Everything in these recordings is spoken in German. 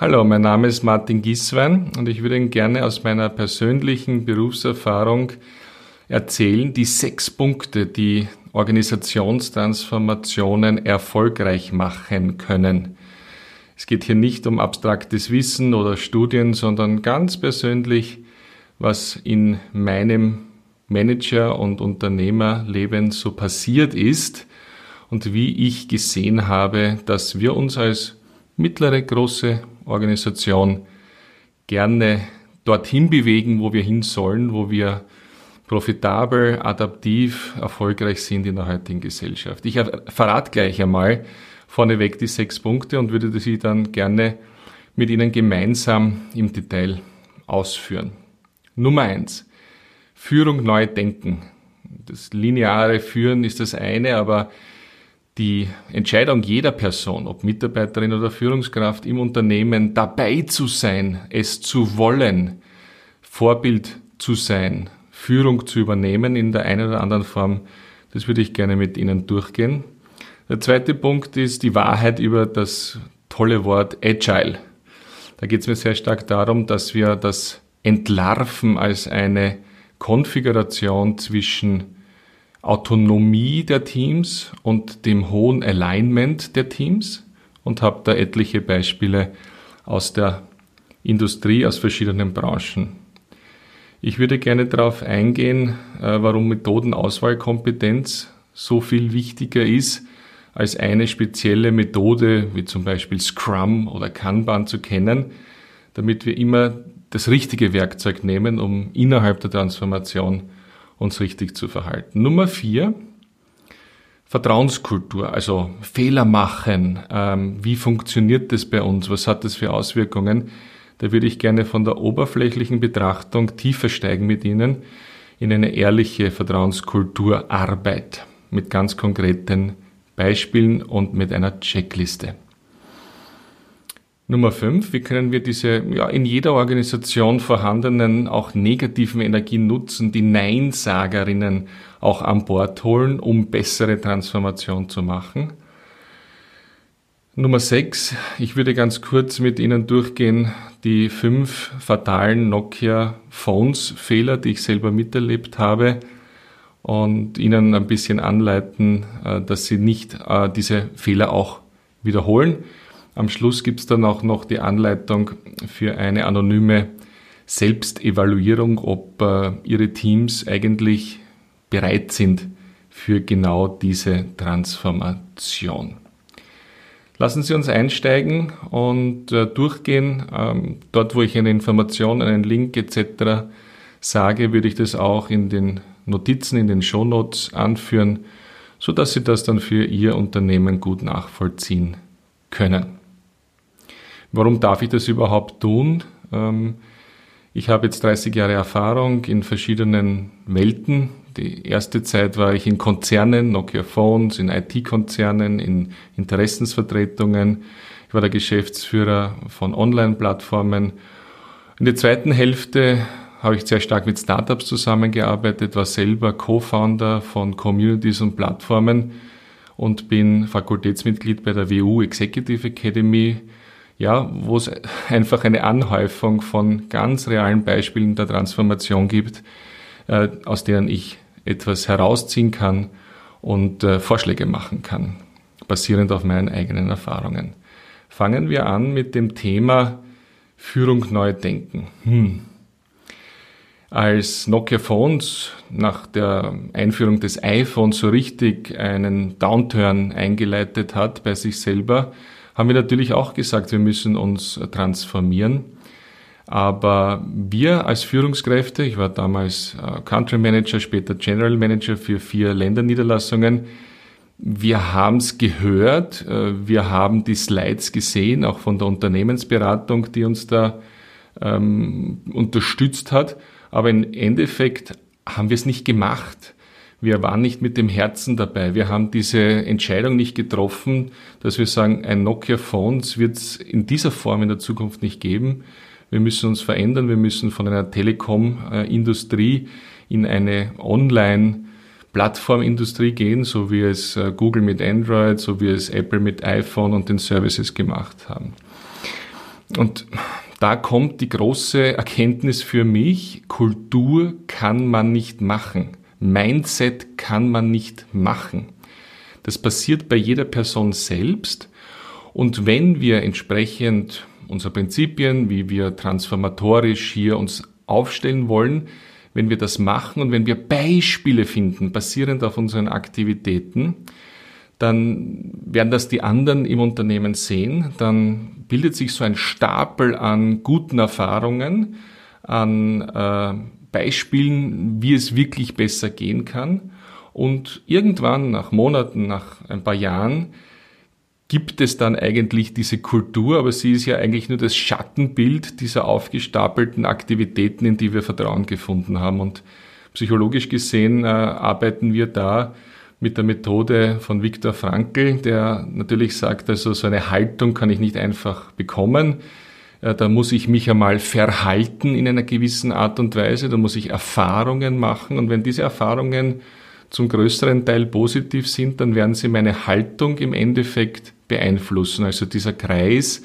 Hallo, mein Name ist Martin Gieswein und ich würde Ihnen gerne aus meiner persönlichen Berufserfahrung erzählen, die sechs Punkte, die Organisationstransformationen erfolgreich machen können. Es geht hier nicht um abstraktes Wissen oder Studien, sondern ganz persönlich, was in meinem Manager- und Unternehmerleben so passiert ist und wie ich gesehen habe, dass wir uns als mittlere, große Organisation gerne dorthin bewegen, wo wir hin sollen, wo wir profitabel, adaptiv, erfolgreich sind in der heutigen Gesellschaft. Ich verrate gleich einmal, vorneweg die sechs Punkte und würde sie dann gerne mit Ihnen gemeinsam im Detail ausführen. Nummer eins. Führung neu denken. Das lineare Führen ist das eine, aber die Entscheidung jeder Person, ob Mitarbeiterin oder Führungskraft im Unternehmen, dabei zu sein, es zu wollen, Vorbild zu sein, Führung zu übernehmen in der einen oder anderen Form, das würde ich gerne mit Ihnen durchgehen. Der zweite Punkt ist die Wahrheit über das tolle Wort Agile. Da geht es mir sehr stark darum, dass wir das entlarven als eine Konfiguration zwischen Autonomie der Teams und dem hohen Alignment der Teams und habe da etliche Beispiele aus der Industrie, aus verschiedenen Branchen. Ich würde gerne darauf eingehen, äh, warum Methodenauswahlkompetenz so viel wichtiger ist als eine spezielle Methode, wie zum Beispiel Scrum oder Kanban zu kennen, damit wir immer das richtige Werkzeug nehmen, um innerhalb der Transformation uns richtig zu verhalten. Nummer vier, Vertrauenskultur, also Fehler machen. Ähm, wie funktioniert das bei uns? Was hat das für Auswirkungen? Da würde ich gerne von der oberflächlichen Betrachtung tiefer steigen mit Ihnen in eine ehrliche Vertrauenskulturarbeit mit ganz konkreten Beispielen und mit einer Checkliste. Nummer fünf, wie können wir diese ja, in jeder Organisation vorhandenen auch negativen Energien nutzen, die Neinsagerinnen auch an Bord holen, um bessere Transformation zu machen? Nummer sechs, ich würde ganz kurz mit Ihnen durchgehen, die fünf fatalen Nokia Phones Fehler, die ich selber miterlebt habe und Ihnen ein bisschen anleiten, äh, dass Sie nicht äh, diese Fehler auch wiederholen. Am Schluss gibt es dann auch noch die Anleitung für eine anonyme Selbstevaluierung, ob äh, Ihre Teams eigentlich bereit sind für genau diese Transformation. Lassen Sie uns einsteigen und durchgehen. Ähm, dort, wo ich eine Information, einen Link etc. sage, würde ich das auch in den Notizen in den Shownotes anführen, so dass Sie das dann für Ihr Unternehmen gut nachvollziehen können. Warum darf ich das überhaupt tun? Ähm, ich habe jetzt 30 Jahre Erfahrung in verschiedenen Welten. Die erste Zeit war ich in Konzernen, Nokia Phones, in IT-Konzernen, in Interessensvertretungen. Ich war der Geschäftsführer von Online-Plattformen. In der zweiten Hälfte habe ich sehr stark mit Startups zusammengearbeitet, war selber Co-Founder von Communities und Plattformen und bin Fakultätsmitglied bei der WU Executive Academy, ja, wo es einfach eine Anhäufung von ganz realen Beispielen der Transformation gibt, äh, aus denen ich etwas herausziehen kann und äh, Vorschläge machen kann, basierend auf meinen eigenen Erfahrungen. Fangen wir an mit dem Thema Führung neu denken. Hm. Als Nokia Phones nach der Einführung des iPhones so richtig einen Downturn eingeleitet hat bei sich selber, haben wir natürlich auch gesagt, wir müssen uns transformieren. Aber wir als Führungskräfte, ich war damals äh, Country Manager, später General Manager für vier Länderniederlassungen, wir haben es gehört, äh, wir haben die Slides gesehen, auch von der Unternehmensberatung, die uns da ähm, unterstützt hat. Aber im Endeffekt haben wir es nicht gemacht. Wir waren nicht mit dem Herzen dabei. Wir haben diese Entscheidung nicht getroffen, dass wir sagen, ein Nokia Phones wird es in dieser Form in der Zukunft nicht geben. Wir müssen uns verändern. Wir müssen von einer Telekom-Industrie in eine Online- Plattformindustrie gehen, so wie es äh, Google mit Android, so wie es Apple mit iPhone und den Services gemacht haben. Und da kommt die große Erkenntnis für mich, Kultur kann man nicht machen. Mindset kann man nicht machen. Das passiert bei jeder Person selbst. Und wenn wir entsprechend unserer Prinzipien, wie wir transformatorisch hier uns aufstellen wollen, wenn wir das machen und wenn wir Beispiele finden, basierend auf unseren Aktivitäten, dann werden das die anderen im Unternehmen sehen. Dann bildet sich so ein Stapel an guten Erfahrungen, an äh, Beispielen, wie es wirklich besser gehen kann. Und irgendwann, nach Monaten, nach ein paar Jahren, gibt es dann eigentlich diese Kultur, aber sie ist ja eigentlich nur das Schattenbild dieser aufgestapelten Aktivitäten, in die wir Vertrauen gefunden haben. Und psychologisch gesehen äh, arbeiten wir da mit der Methode von Viktor Frankl, der natürlich sagt, also so eine Haltung kann ich nicht einfach bekommen. Äh, da muss ich mich einmal verhalten in einer gewissen Art und Weise, da muss ich Erfahrungen machen und wenn diese Erfahrungen zum größeren Teil positiv sind, dann werden sie meine Haltung im Endeffekt beeinflussen. Also dieser Kreis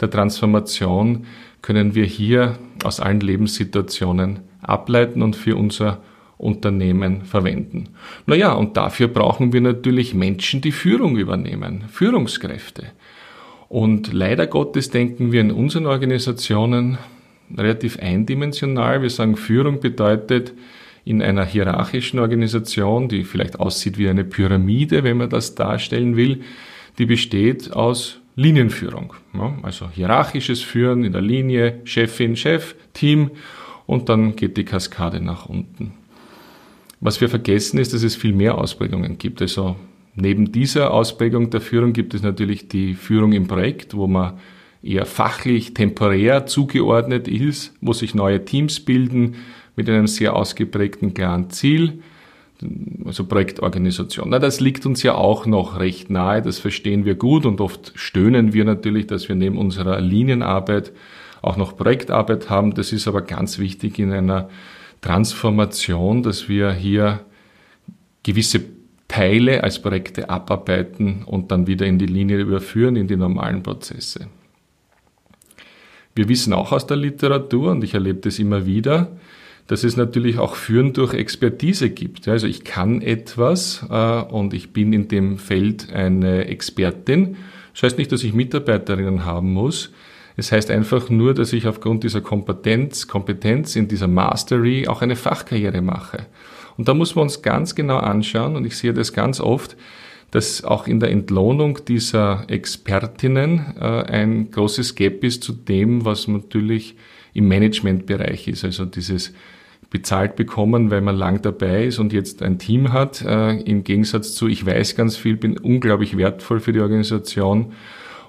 der Transformation können wir hier aus allen Lebenssituationen ableiten und für unser Unternehmen verwenden. Naja, und dafür brauchen wir natürlich Menschen, die Führung übernehmen, Führungskräfte. Und leider Gottes denken wir in unseren Organisationen relativ eindimensional. Wir sagen, Führung bedeutet in einer hierarchischen Organisation, die vielleicht aussieht wie eine Pyramide, wenn man das darstellen will, die besteht aus Linienführung. Ja, also hierarchisches Führen in der Linie, Chefin, Chef, Team und dann geht die Kaskade nach unten. Was wir vergessen ist, dass es viel mehr Ausprägungen gibt. Also neben dieser Ausprägung der Führung gibt es natürlich die Führung im Projekt, wo man eher fachlich, temporär zugeordnet ist, wo sich neue Teams bilden mit einem sehr ausgeprägten klaren Ziel also Projektorganisation. Na, das liegt uns ja auch noch recht nahe, das verstehen wir gut und oft stöhnen wir natürlich, dass wir neben unserer Linienarbeit auch noch Projektarbeit haben. Das ist aber ganz wichtig in einer Transformation, dass wir hier gewisse Teile als Projekte abarbeiten und dann wieder in die Linie überführen, in die normalen Prozesse. Wir wissen auch aus der Literatur, und ich erlebe das immer wieder, dass es natürlich auch Führen durch Expertise gibt. Also ich kann etwas äh, und ich bin in dem Feld eine Expertin. Das heißt nicht, dass ich Mitarbeiterinnen haben muss. Es heißt einfach nur, dass ich aufgrund dieser Kompetenz, Kompetenz in dieser Mastery auch eine Fachkarriere mache. Und da muss man uns ganz genau anschauen, und ich sehe das ganz oft, dass auch in der Entlohnung dieser Expertinnen äh, ein großes Gap ist zu dem, was natürlich im Managementbereich ist. Also dieses bezahlt bekommen, weil man lang dabei ist und jetzt ein Team hat, äh, im Gegensatz zu, ich weiß ganz viel, bin unglaublich wertvoll für die Organisation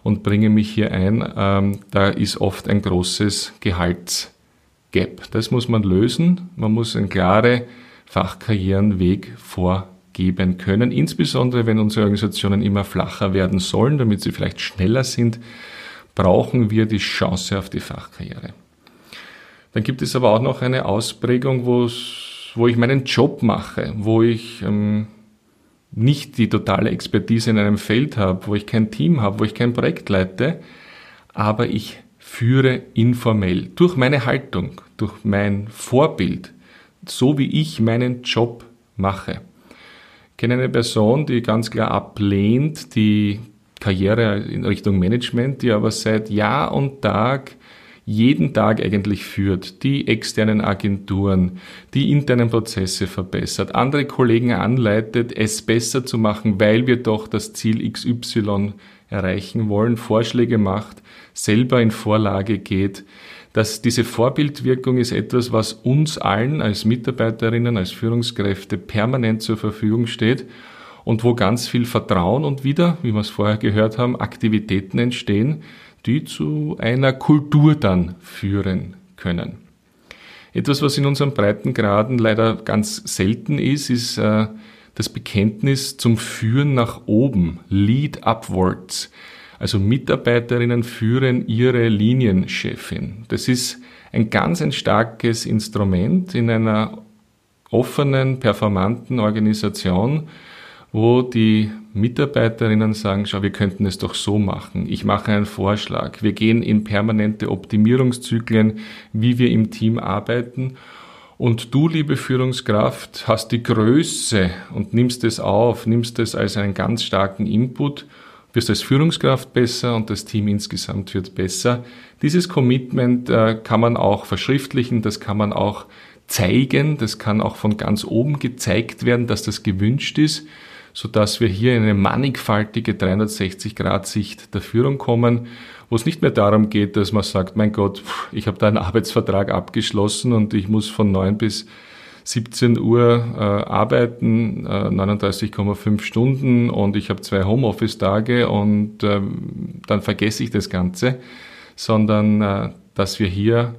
und bringe mich hier ein, ähm, da ist oft ein großes Gehaltsgap. Das muss man lösen. Man muss einen klaren Fachkarrierenweg vorgeben können, insbesondere wenn unsere Organisationen immer flacher werden sollen, damit sie vielleicht schneller sind, brauchen wir die Chance auf die Fachkarriere. Dann gibt es aber auch noch eine Ausprägung, wo ich meinen Job mache, wo ich ähm, nicht die totale Expertise in einem Feld habe, wo ich kein Team habe, wo ich kein Projekt leite, aber ich führe informell durch meine Haltung, durch mein Vorbild, so wie ich meinen Job mache. Ich kenne eine Person, die ganz klar ablehnt die Karriere in Richtung Management, die aber seit Jahr und Tag jeden Tag eigentlich führt, die externen Agenturen, die internen Prozesse verbessert, andere Kollegen anleitet, es besser zu machen, weil wir doch das Ziel XY erreichen wollen, Vorschläge macht, selber in Vorlage geht, dass diese Vorbildwirkung ist etwas, was uns allen als Mitarbeiterinnen, als Führungskräfte permanent zur Verfügung steht und wo ganz viel Vertrauen und wieder, wie wir es vorher gehört haben, Aktivitäten entstehen, die zu einer Kultur dann führen können. Etwas, was in unseren Breitengraden leider ganz selten ist, ist äh, das Bekenntnis zum Führen nach oben, Lead Upwards. Also Mitarbeiterinnen führen ihre Linienchefin. Das ist ein ganz ein starkes Instrument in einer offenen, performanten Organisation, wo die Mitarbeiterinnen sagen, schau, wir könnten es doch so machen. Ich mache einen Vorschlag. Wir gehen in permanente Optimierungszyklen, wie wir im Team arbeiten. Und du, liebe Führungskraft, hast die Größe und nimmst es auf, nimmst es als einen ganz starken Input, wirst als Führungskraft besser und das Team insgesamt wird besser. Dieses Commitment äh, kann man auch verschriftlichen, das kann man auch zeigen, das kann auch von ganz oben gezeigt werden, dass das gewünscht ist so dass wir hier in eine mannigfaltige 360-Grad-Sicht der Führung kommen, wo es nicht mehr darum geht, dass man sagt, mein Gott, ich habe da einen Arbeitsvertrag abgeschlossen und ich muss von 9 bis 17 Uhr äh, arbeiten, äh, 39,5 Stunden und ich habe zwei Homeoffice-Tage und ähm, dann vergesse ich das Ganze, sondern äh, dass wir hier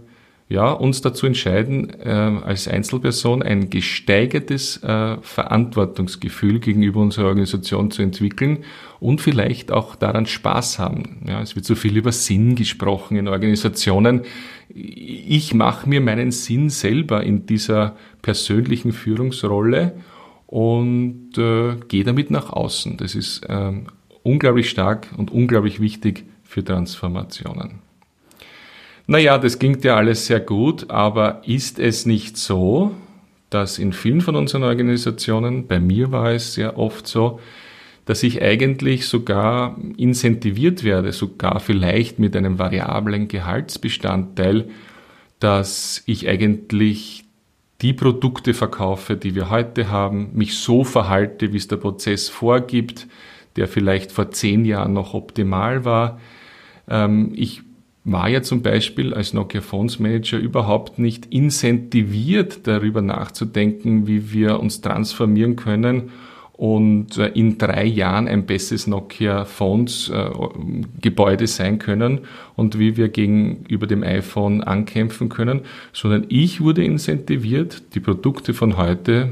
ja, uns dazu entscheiden, äh, als Einzelperson ein gesteigertes äh, Verantwortungsgefühl gegenüber unserer Organisation zu entwickeln und vielleicht auch daran Spaß haben. Ja, es wird so viel über Sinn gesprochen in Organisationen. Ich mache mir meinen Sinn selber in dieser persönlichen Führungsrolle und äh, gehe damit nach außen. Das ist äh, unglaublich stark und unglaublich wichtig für Transformationen. Naja, das klingt ja alles sehr gut, aber ist es nicht so, dass in vielen von unseren Organisationen, bei mir war es sehr oft so, dass ich eigentlich sogar incentiviert werde, sogar vielleicht mit einem variablen Gehaltsbestandteil, dass ich eigentlich die Produkte verkaufe, die wir heute haben, mich so verhalte, wie es der Prozess vorgibt, der vielleicht vor zehn Jahren noch optimal war. Ähm, ich war ja zum Beispiel als Nokia Phones Manager überhaupt nicht incentiviert, darüber nachzudenken, wie wir uns transformieren können und äh, in drei Jahren ein besseres Nokia Phones äh, Gebäude sein können und wie wir gegenüber dem iPhone ankämpfen können, sondern ich wurde incentiviert, die Produkte von heute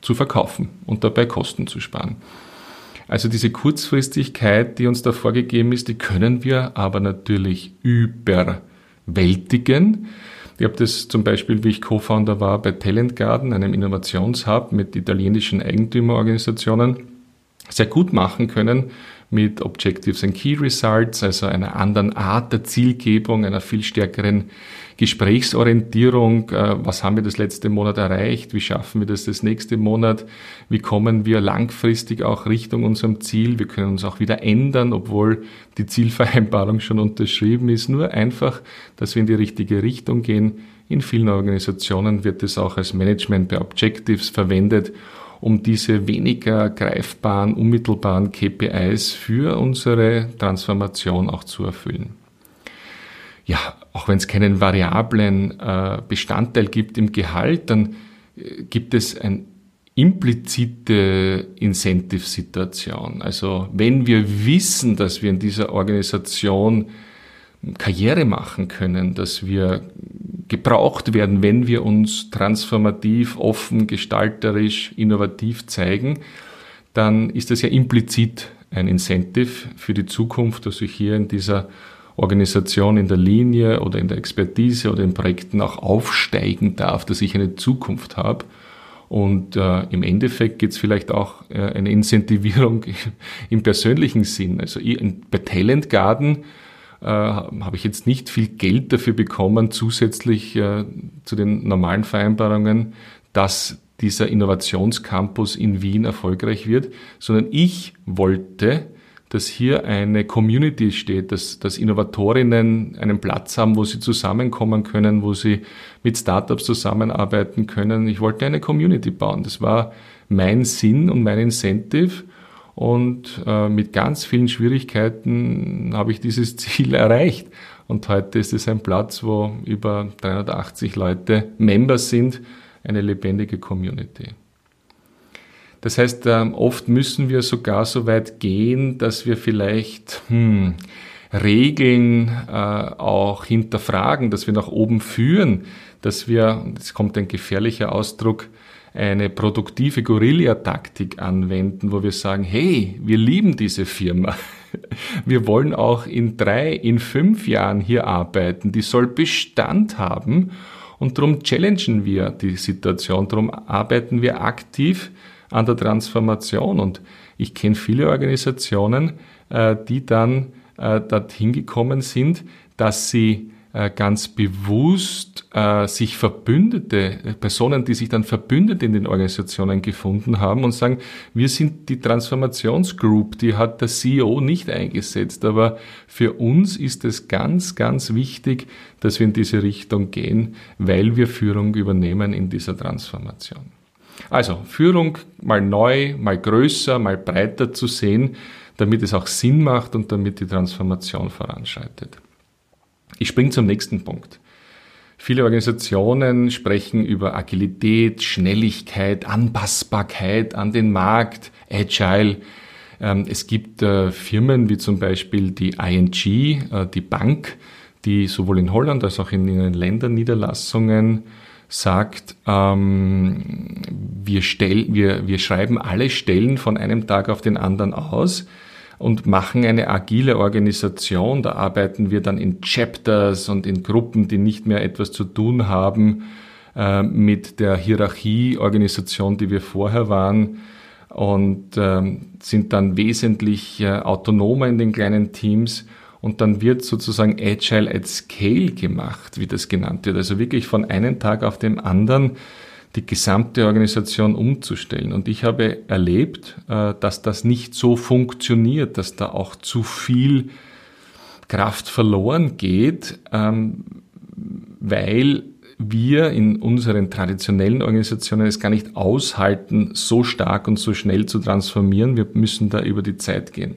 zu verkaufen und dabei Kosten zu sparen. Also diese Kurzfristigkeit, die uns da vorgegeben ist, die können wir aber natürlich überwältigen. Ich habe das zum Beispiel, wie ich Co-Founder war bei Talent Garden, einem Innovationshub mit italienischen Eigentümerorganisationen, sehr gut machen können mit Objectives and Key Results, also einer anderen Art der Zielgebung, einer viel stärkeren Gesprächsorientierung. Äh, was haben wir das letzte Monat erreicht? Wie schaffen wir das das nächste Monat? Wie kommen wir langfristig auch Richtung unserem Ziel? Wir können uns auch wieder ändern, obwohl die Zielvereinbarung schon unterschrieben ist. Nur einfach, dass wir in die richtige Richtung gehen. In vielen Organisationen wird es auch als Management bei Objectives verwendet um diese weniger greifbaren, unmittelbaren KPIs für unsere Transformation auch zu erfüllen. Ja, auch wenn es keinen variablen äh, Bestandteil gibt im Gehalt, dann äh, gibt es eine implizite Incentive-Situation. Also wenn wir wissen, dass wir in dieser Organisation Karriere machen können, dass wir gebraucht werden, wenn wir uns transformativ, offen, gestalterisch, innovativ zeigen, dann ist das ja implizit ein Incentive für die Zukunft, dass ich hier in dieser Organisation in der Linie oder in der Expertise oder in Projekten auch aufsteigen darf, dass ich eine Zukunft habe. Und äh, im Endeffekt geht es vielleicht auch äh, eine Incentivierung im persönlichen Sinn. Also bei Talent Garden äh, habe ich jetzt nicht viel Geld dafür bekommen, zusätzlich äh, zu den normalen Vereinbarungen, dass dieser Innovationscampus in Wien erfolgreich wird, sondern ich wollte, dass hier eine Community steht, dass, dass Innovatorinnen einen Platz haben, wo sie zusammenkommen können, wo sie mit Startups zusammenarbeiten können. Ich wollte eine Community bauen. Das war mein Sinn und mein Incentive. Und äh, mit ganz vielen Schwierigkeiten habe ich dieses Ziel erreicht. Und heute ist es ein Platz, wo über 380 Leute Members sind, eine lebendige Community. Das heißt, ähm, oft müssen wir sogar so weit gehen, dass wir vielleicht hm, Regeln äh, auch hinterfragen, dass wir nach oben führen, dass wir, jetzt kommt ein gefährlicher Ausdruck, eine produktive Guerilla-Taktik anwenden, wo wir sagen, hey, wir lieben diese Firma. Wir wollen auch in drei, in fünf Jahren hier arbeiten. Die soll Bestand haben. Und darum challengen wir die Situation. Darum arbeiten wir aktiv an der Transformation. Und ich kenne viele Organisationen, äh, die dann äh, dorthin gekommen sind, dass sie äh, ganz bewusst äh, sich Verbündete, äh, Personen, die sich dann Verbündete in den Organisationen gefunden haben und sagen, wir sind die Transformationsgroup, die hat der CEO nicht eingesetzt, aber für uns ist es ganz, ganz wichtig, dass wir in diese Richtung gehen, weil wir Führung übernehmen in dieser Transformation. Also Führung mal neu, mal größer, mal breiter zu sehen, damit es auch Sinn macht und damit die Transformation voranschreitet. Ich springe zum nächsten Punkt. Viele Organisationen sprechen über Agilität, Schnelligkeit, Anpassbarkeit an den Markt, Agile. Ähm, es gibt äh, Firmen wie zum Beispiel die ING, äh, die Bank, die sowohl in Holland als auch in ihren Ländern Niederlassungen sagt, ähm, wir, stell, wir, wir schreiben alle Stellen von einem Tag auf den anderen aus und machen eine agile Organisation. Da arbeiten wir dann in Chapters und in Gruppen, die nicht mehr etwas zu tun haben äh, mit der Hierarchieorganisation, die wir vorher waren und äh, sind dann wesentlich äh, autonomer in den kleinen Teams. Und dann wird sozusagen Agile at Scale gemacht, wie das genannt wird. Also wirklich von einem Tag auf den anderen die gesamte Organisation umzustellen. Und ich habe erlebt, äh, dass das nicht so funktioniert, dass da auch zu viel Kraft verloren geht, ähm, weil wir in unseren traditionellen Organisationen es gar nicht aushalten, so stark und so schnell zu transformieren. Wir müssen da über die Zeit gehen.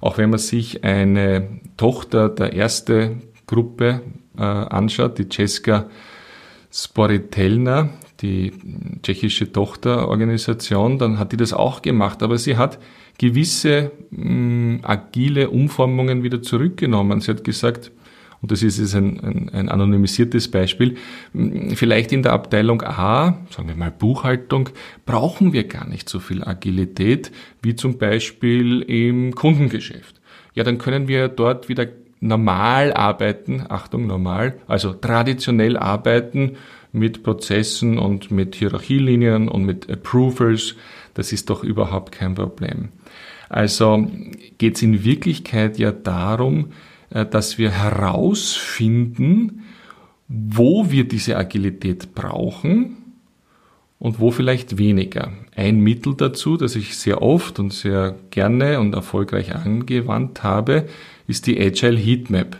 Auch wenn man sich eine Tochter der erste Gruppe äh, anschaut, die Cesca Sporitelna, die tschechische Tochterorganisation, dann hat die das auch gemacht, aber sie hat gewisse mh, mm, agile Umformungen wieder zurückgenommen. Sie hat gesagt, und das ist jetzt ein, ein, ein anonymisiertes Beispiel, mm, vielleicht in der Abteilung A, sagen wir mal Buchhaltung, brauchen wir gar nicht so viel Agilität wie zum Beispiel im Kundengeschäft. Ja, dann können wir dort wieder normal arbeiten, Achtung, normal, also traditionell arbeiten mit Prozessen und mit Hierarchielinien und mit Approvals. Das ist doch überhaupt kein Problem. Also geht es in Wirklichkeit ja darum, äh, dass wir herausfinden, wo wir diese Agilität brauchen und wo vielleicht weniger. Ein Mittel dazu, das ich sehr oft und sehr gerne und erfolgreich angewandt habe, ist die Agile Heatmap.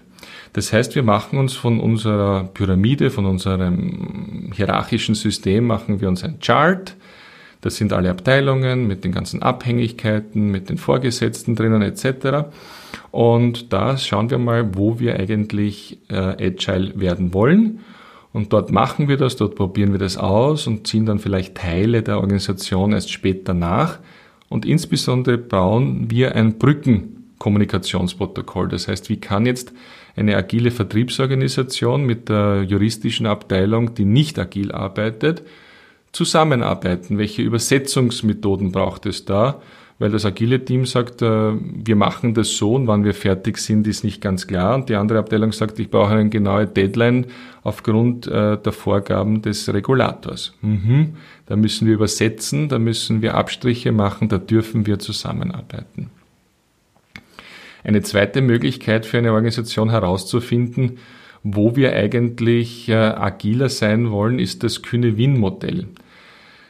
Das heißt, wir machen uns von unserer Pyramide, von unserem hierarchischen System, machen wir uns ein Chart. Das sind alle Abteilungen mit den ganzen Abhängigkeiten, mit den Vorgesetzten drinnen etc. Und da schauen wir mal, wo wir eigentlich äh, agile werden wollen. Und dort machen wir das, dort probieren wir das aus und ziehen dann vielleicht Teile der Organisation erst später nach. Und insbesondere bauen wir ein Brückenkommunikationsprotokoll. Das heißt, wie kann jetzt eine agile Vertriebsorganisation mit der juristischen Abteilung, die nicht agil arbeitet, zusammenarbeiten? Welche Übersetzungsmethoden braucht es da? Weil das agile Team sagt, äh, wir machen das so und wann wir fertig sind, ist nicht ganz klar. Und die andere Abteilung sagt, ich brauche eine genaue Deadline aufgrund äh, der Vorgaben des Regulators. Mhm. Da müssen wir übersetzen, da müssen wir Abstriche machen, da dürfen wir zusammenarbeiten. Eine zweite Möglichkeit für eine Organisation herauszufinden, wo wir eigentlich äh, agiler sein wollen, ist das Kühne-Win-Modell.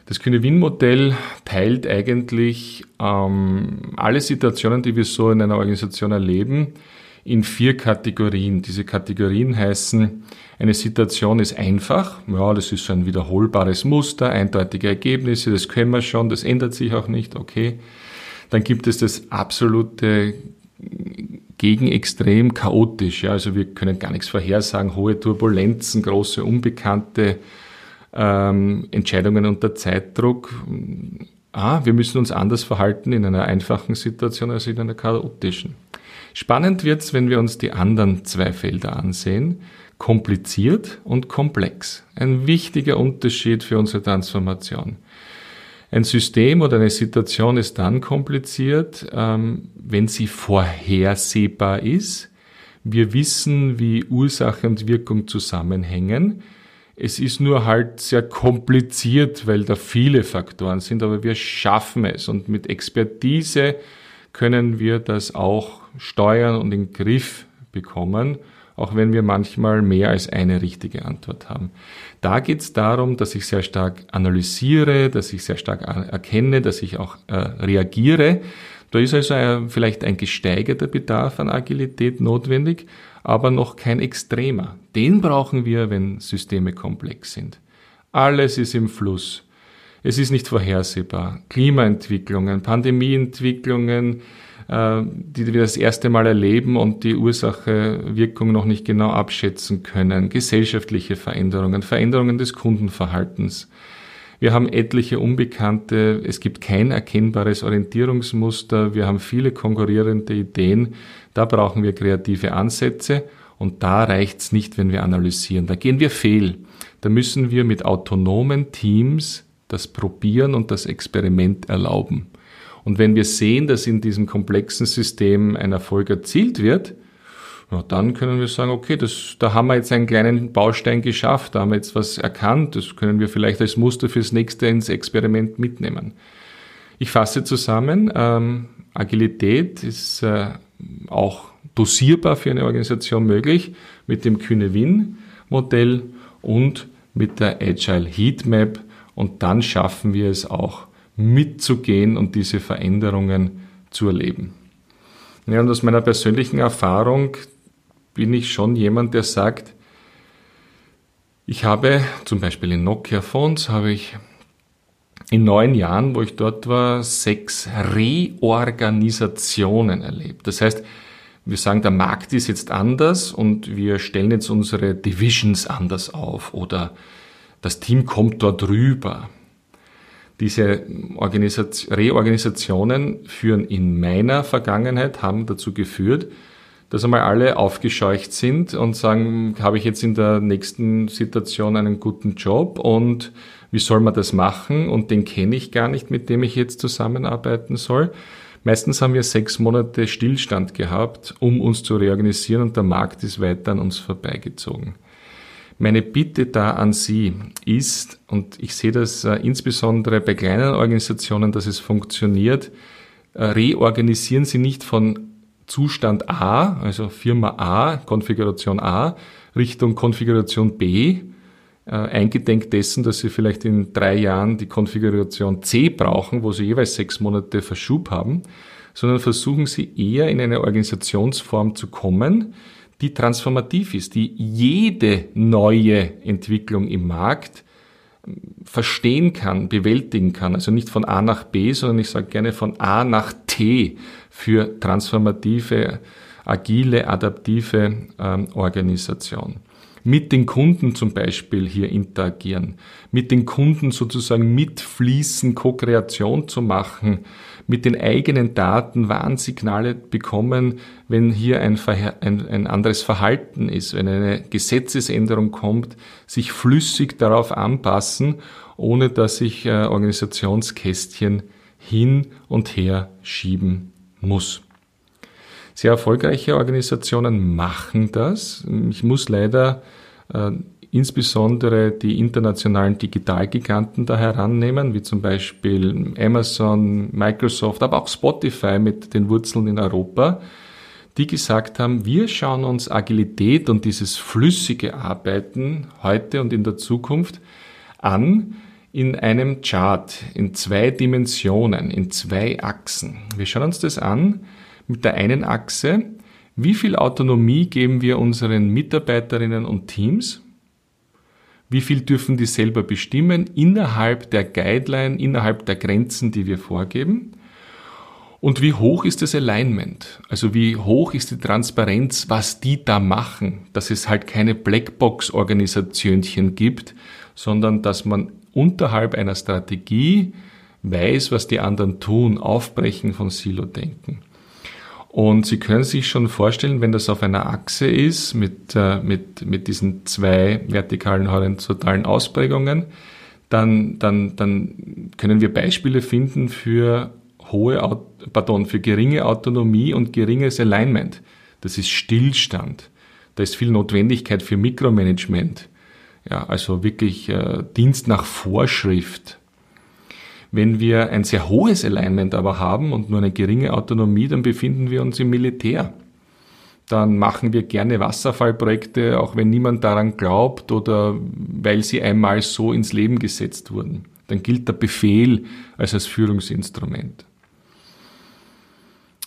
Das Kühne-Win-Modell teilt eigentlich ähm, alle Situationen, die wir so in einer Organisation erleben, in vier Kategorien. Diese Kategorien heißen, eine Situation ist einfach, ja, das ist so ein wiederholbares Muster, eindeutige Ergebnisse, das können wir schon, das ändert sich auch nicht, okay. Dann gibt es das absolute gegen extrem chaotisch. Ja. Also wir können gar nichts vorhersagen, hohe Turbulenzen, große Unbekannte, ähm, Entscheidungen unter Zeitdruck. Ah, wir müssen uns anders verhalten in einer einfachen Situation als in einer chaotischen. Spannend wird's, wenn wir uns die anderen zwei Felder ansehen. Kompliziert und komplex. Ein wichtiger Unterschied für unsere Transformation. Ein System oder eine Situation ist dann kompliziert, ähm, wenn sie vorhersehbar ist. Wir wissen, wie Ursache und Wirkung zusammenhängen. Es ist nur halt sehr kompliziert, weil da viele Faktoren sind, aber wir schaffen es und mit Expertise können wir das auch steuern und in den Griff bekommen, auch wenn wir manchmal mehr als eine richtige Antwort haben. Da geht es darum, dass ich sehr stark analysiere, dass ich sehr stark erkenne, dass ich auch äh, reagiere. Da ist also ein, vielleicht ein gesteigerter Bedarf an Agilität notwendig, aber noch kein extremer. Den brauchen wir, wenn Systeme komplex sind. Alles ist im Fluss. Es ist nicht vorhersehbar. Klimaentwicklungen, Pandemieentwicklungen, äh, die wir das erste Mal erleben und die Ursache, Wirkung noch nicht genau abschätzen können. Gesellschaftliche Veränderungen, Veränderungen des Kundenverhaltens. Wir haben etliche Unbekannte, es gibt kein erkennbares Orientierungsmuster, wir haben viele konkurrierende Ideen, da brauchen wir kreative Ansätze und da reicht's nicht, wenn wir analysieren. Da gehen wir fehl. Da müssen wir mit autonomen Teams das Probieren und das Experiment erlauben. Und wenn wir sehen, dass in diesem komplexen System ein Erfolg erzielt wird, ja, dann können wir sagen, okay, das, da haben wir jetzt einen kleinen Baustein geschafft, da haben wir jetzt was erkannt, das können wir vielleicht als Muster fürs nächste ins Experiment mitnehmen. Ich fasse zusammen, ähm, Agilität ist äh, auch dosierbar für eine Organisation möglich mit dem Kühne-Win-Modell und mit der Agile Heatmap und dann schaffen wir es auch mitzugehen und diese Veränderungen zu erleben. Ja, und aus meiner persönlichen Erfahrung bin ich schon jemand, der sagt, ich habe zum Beispiel in Nokia Phones habe ich in neun Jahren, wo ich dort war, sechs Reorganisationen erlebt. Das heißt, wir sagen, der Markt ist jetzt anders und wir stellen jetzt unsere Divisions anders auf oder das Team kommt dort rüber. Diese Reorganisationen führen in meiner Vergangenheit, haben dazu geführt, dass einmal alle aufgescheucht sind und sagen, habe ich jetzt in der nächsten Situation einen guten Job und wie soll man das machen und den kenne ich gar nicht, mit dem ich jetzt zusammenarbeiten soll. Meistens haben wir sechs Monate Stillstand gehabt, um uns zu reorganisieren und der Markt ist weiter an uns vorbeigezogen. Meine Bitte da an Sie ist, und ich sehe das äh, insbesondere bei kleinen Organisationen, dass es funktioniert, äh, reorganisieren Sie nicht von Zustand A, also Firma A, Konfiguration A, Richtung Konfiguration B, äh, eingedenk dessen, dass Sie vielleicht in drei Jahren die Konfiguration C brauchen, wo Sie jeweils sechs Monate Verschub haben, sondern versuchen Sie eher in eine Organisationsform zu kommen, die transformativ ist, die jede neue Entwicklung im Markt ähm, verstehen kann, bewältigen kann. Also nicht von A nach B, sondern ich sage gerne von A nach T für transformative, agile, adaptive ähm, Organisation. Mit den Kunden zum Beispiel hier interagieren, mit den Kunden sozusagen mitfließen, Co-Kreation zu machen, mit den eigenen Daten Warnsignale bekommen, wenn hier ein, ein, ein, anderes Verhalten ist, wenn eine Gesetzesänderung kommt, sich flüssig darauf anpassen, ohne dass ich äh, Organisationskästchen hin und her schieben muss. Sehr erfolgreiche Organisationen machen das. Ich muss leider äh, insbesondere die internationalen Digitalgiganten da herannehmen, wie zum Beispiel Amazon, Microsoft, aber auch Spotify mit den Wurzeln in Europa, die gesagt haben, wir schauen uns Agilität und dieses flüssige Arbeiten heute und in der Zukunft an in einem Chart, in zwei Dimensionen, in zwei Achsen. Wir schauen uns das an mit der einen Achse, wie viel Autonomie geben wir unseren Mitarbeiterinnen und Teams? Wie viel dürfen die selber bestimmen innerhalb der Guideline, innerhalb der Grenzen, die wir vorgeben? Und wie hoch ist das Alignment? Also wie hoch ist die Transparenz, was die da machen? Dass es halt keine Blackbox-Organisationchen gibt, sondern dass man unterhalb einer Strategie weiß, was die anderen tun, aufbrechen von Silo-Denken. Und Sie können sich schon vorstellen, wenn das auf einer Achse ist, mit, äh, mit, mit diesen zwei vertikalen, horizontalen Ausprägungen, dann, dann, dann können wir Beispiele finden für hohe, pardon, für geringe Autonomie und geringes Alignment. Das ist Stillstand. Da ist viel Notwendigkeit für Mikromanagement. Ja, also wirklich äh, Dienst nach Vorschrift. Wenn wir ein sehr hohes Alignment aber haben und nur eine geringe Autonomie, dann befinden wir uns im Militär. Dann machen wir gerne Wasserfallprojekte, auch wenn niemand daran glaubt oder weil sie einmal so ins Leben gesetzt wurden. Dann gilt der Befehl als das Führungsinstrument.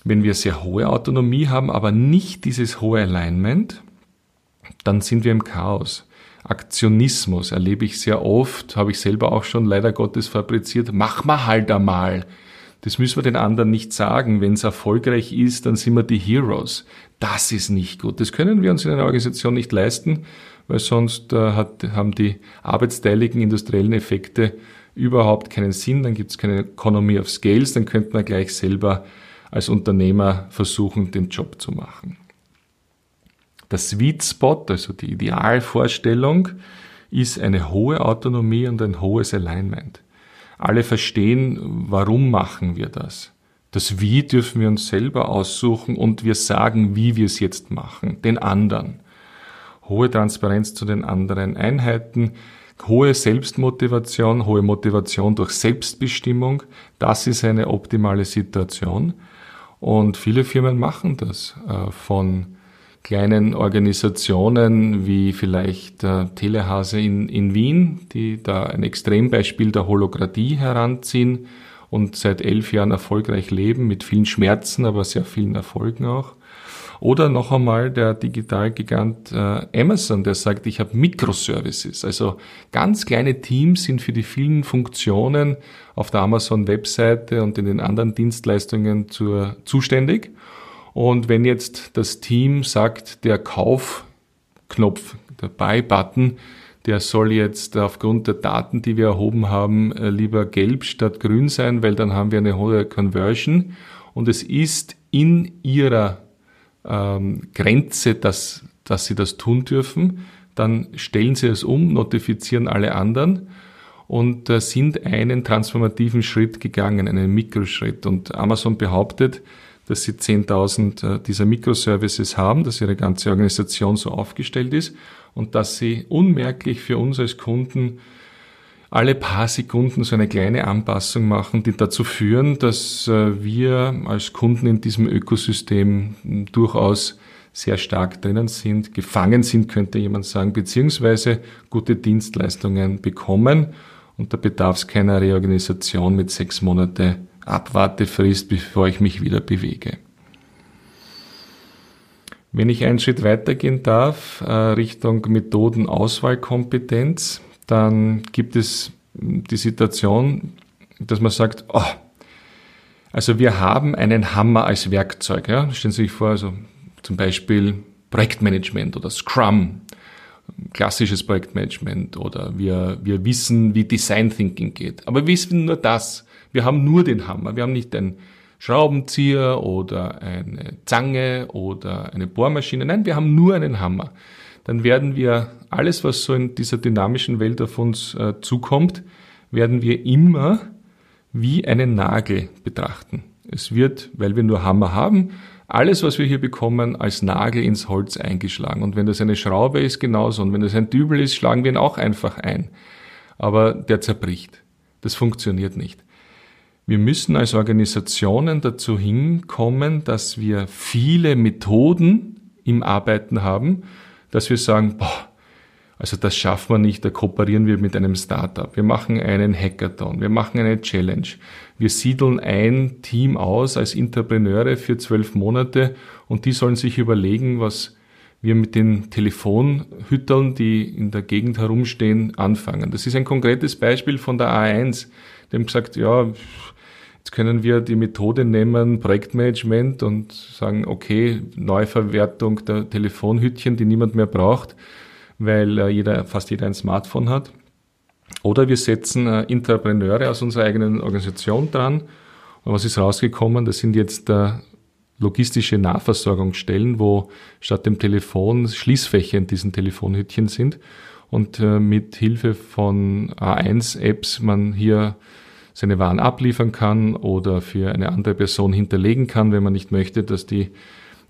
Wenn wir sehr hohe Autonomie haben, aber nicht dieses hohe Alignment, dann sind wir im Chaos. Aktionismus erlebe ich sehr oft, habe ich selber auch schon leider Gottes fabriziert. Mach mal halt einmal. Das müssen wir den anderen nicht sagen. Wenn es erfolgreich ist, dann sind wir die Heroes. Das ist nicht gut. Das können wir uns in einer Organisation nicht leisten, weil sonst äh, hat, haben die arbeitsteiligen industriellen Effekte überhaupt keinen Sinn. Dann gibt es keine Economy of Scales. Dann könnte man gleich selber als Unternehmer versuchen, den Job zu machen. Der Sweet Spot, also die Idealvorstellung, ist eine hohe Autonomie und ein hohes Alignment. Alle verstehen, warum machen wir das. Das Wie dürfen wir uns selber aussuchen und wir sagen, wie wir es jetzt machen, den anderen. Hohe Transparenz zu den anderen Einheiten, hohe Selbstmotivation, hohe Motivation durch Selbstbestimmung, das ist eine optimale Situation. Und viele Firmen machen das äh, von kleinen Organisationen wie vielleicht äh, Telehase in, in Wien, die da ein Extrembeispiel der Holokratie heranziehen und seit elf Jahren erfolgreich leben, mit vielen Schmerzen, aber sehr vielen Erfolgen auch. Oder noch einmal der Digitalgigant äh, Amazon, der sagt, ich habe Microservices. Also ganz kleine Teams sind für die vielen Funktionen auf der Amazon-Webseite und in den anderen Dienstleistungen zur, zuständig. Und wenn jetzt das Team sagt, der Kaufknopf, der Buy-Button, der soll jetzt aufgrund der Daten, die wir erhoben haben, äh, lieber gelb statt grün sein, weil dann haben wir eine hohe Conversion. Und es ist in ihrer ähm, Grenze, dass, dass sie das tun dürfen. Dann stellen sie es um, notifizieren alle anderen und äh, sind einen transformativen Schritt gegangen, einen Mikroschritt. Und Amazon behauptet, dass sie 10.000 äh, dieser Microservices haben, dass ihre ganze Organisation so aufgestellt ist und dass sie unmerklich für uns als Kunden alle paar Sekunden so eine kleine Anpassung machen, die dazu führen, dass äh, wir als Kunden in diesem Ökosystem durchaus sehr stark drinnen sind, gefangen sind, könnte jemand sagen, beziehungsweise gute Dienstleistungen bekommen. Und da bedarf es keiner Reorganisation mit sechs Monate Abwartefrist, bevor ich mich wieder bewege. Wenn ich einen Schritt weitergehen darf, äh, Richtung Methodenauswahlkompetenz, dann gibt es die Situation, dass man sagt, oh, also wir haben einen Hammer als Werkzeug. Ja? Stellen Sie sich vor, also zum Beispiel Projektmanagement oder Scrum, klassisches Projektmanagement oder wir, wir wissen, wie Design Thinking geht. Aber wir wissen nur das. Wir haben nur den Hammer. Wir haben nicht einen Schraubenzieher oder eine Zange oder eine Bohrmaschine. Nein, wir haben nur einen Hammer. Dann werden wir alles, was so in dieser dynamischen Welt auf uns äh, zukommt, werden wir immer wie einen Nagel betrachten. Es wird, weil wir nur Hammer haben, alles, was wir hier bekommen, als Nagel ins Holz eingeschlagen. Und wenn das eine Schraube ist, genauso. Und wenn das ein Dübel ist, schlagen wir ihn auch einfach ein. Aber der zerbricht. Das funktioniert nicht. Wir müssen als Organisationen dazu hinkommen, dass wir viele Methoden im Arbeiten haben, dass wir sagen, boah, also das schaffen wir nicht, da kooperieren wir mit einem Startup. Wir machen einen Hackathon, wir machen eine Challenge. Wir siedeln ein Team aus als Entrepreneure für zwölf Monate und die sollen sich überlegen, was wir mit den Telefonhüttern, die in der Gegend herumstehen, anfangen. Das ist ein konkretes Beispiel von der A1. Die haben gesagt, ja, Jetzt können wir die Methode nehmen, Projektmanagement und sagen, okay, Neuverwertung der Telefonhütchen, die niemand mehr braucht, weil äh, jeder, fast jeder ein Smartphone hat. Oder wir setzen äh, aus unserer eigenen Organisation dran. Und was ist rausgekommen? Das sind jetzt äh, logistische Nahversorgungsstellen, wo statt dem Telefon Schließfächer in diesen Telefonhütchen sind und mit Hilfe von A1-Apps man hier seine Waren abliefern kann oder für eine andere Person hinterlegen kann, wenn man nicht möchte, dass die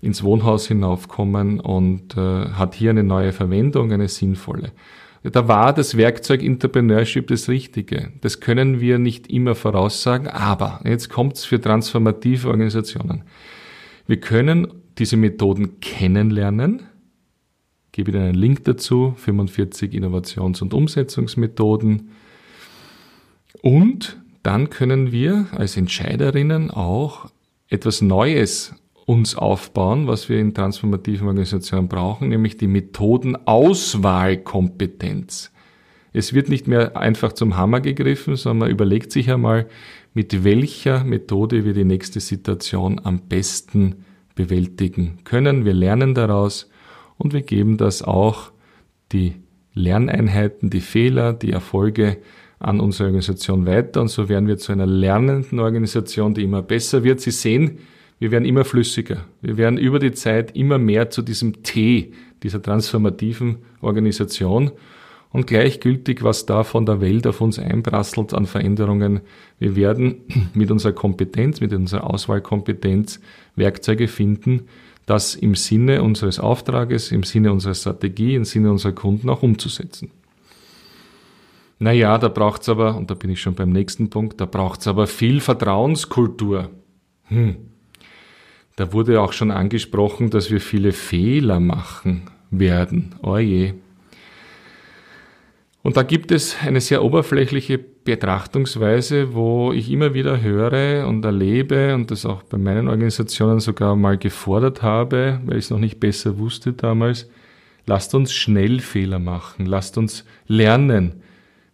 ins Wohnhaus hinaufkommen und äh, hat hier eine neue Verwendung, eine sinnvolle. da war das Werkzeug Entrepreneurship das Richtige. Das können wir nicht immer voraussagen, aber jetzt kommt's für transformative Organisationen. Wir können diese Methoden kennenlernen. Ich gebe Ihnen einen Link dazu, 45 Innovations- und Umsetzungsmethoden. Und dann können wir als Entscheiderinnen auch etwas Neues uns aufbauen, was wir in transformativen Organisationen brauchen, nämlich die Methodenauswahlkompetenz. Es wird nicht mehr einfach zum Hammer gegriffen, sondern man überlegt sich einmal, mit welcher Methode wir die nächste Situation am besten bewältigen können. Wir lernen daraus und wir geben das auch die Lerneinheiten, die Fehler, die Erfolge an unsere Organisation weiter und so werden wir zu einer lernenden Organisation, die immer besser wird. Sie sehen, wir werden immer flüssiger. Wir werden über die Zeit immer mehr zu diesem T, dieser transformativen Organisation. Und gleichgültig, was da von der Welt auf uns einprasselt an Veränderungen, wir werden mit unserer Kompetenz, mit unserer Auswahlkompetenz Werkzeuge finden, das im Sinne unseres Auftrages, im Sinne unserer Strategie, im Sinne unserer Kunden auch umzusetzen. Naja, da braucht's aber, und da bin ich schon beim nächsten Punkt, da braucht's aber viel Vertrauenskultur. Hm. Da wurde auch schon angesprochen, dass wir viele Fehler machen werden. Oje. Und da gibt es eine sehr oberflächliche Betrachtungsweise, wo ich immer wieder höre und erlebe und das auch bei meinen Organisationen sogar mal gefordert habe, weil ich es noch nicht besser wusste damals. Lasst uns schnell Fehler machen, lasst uns lernen.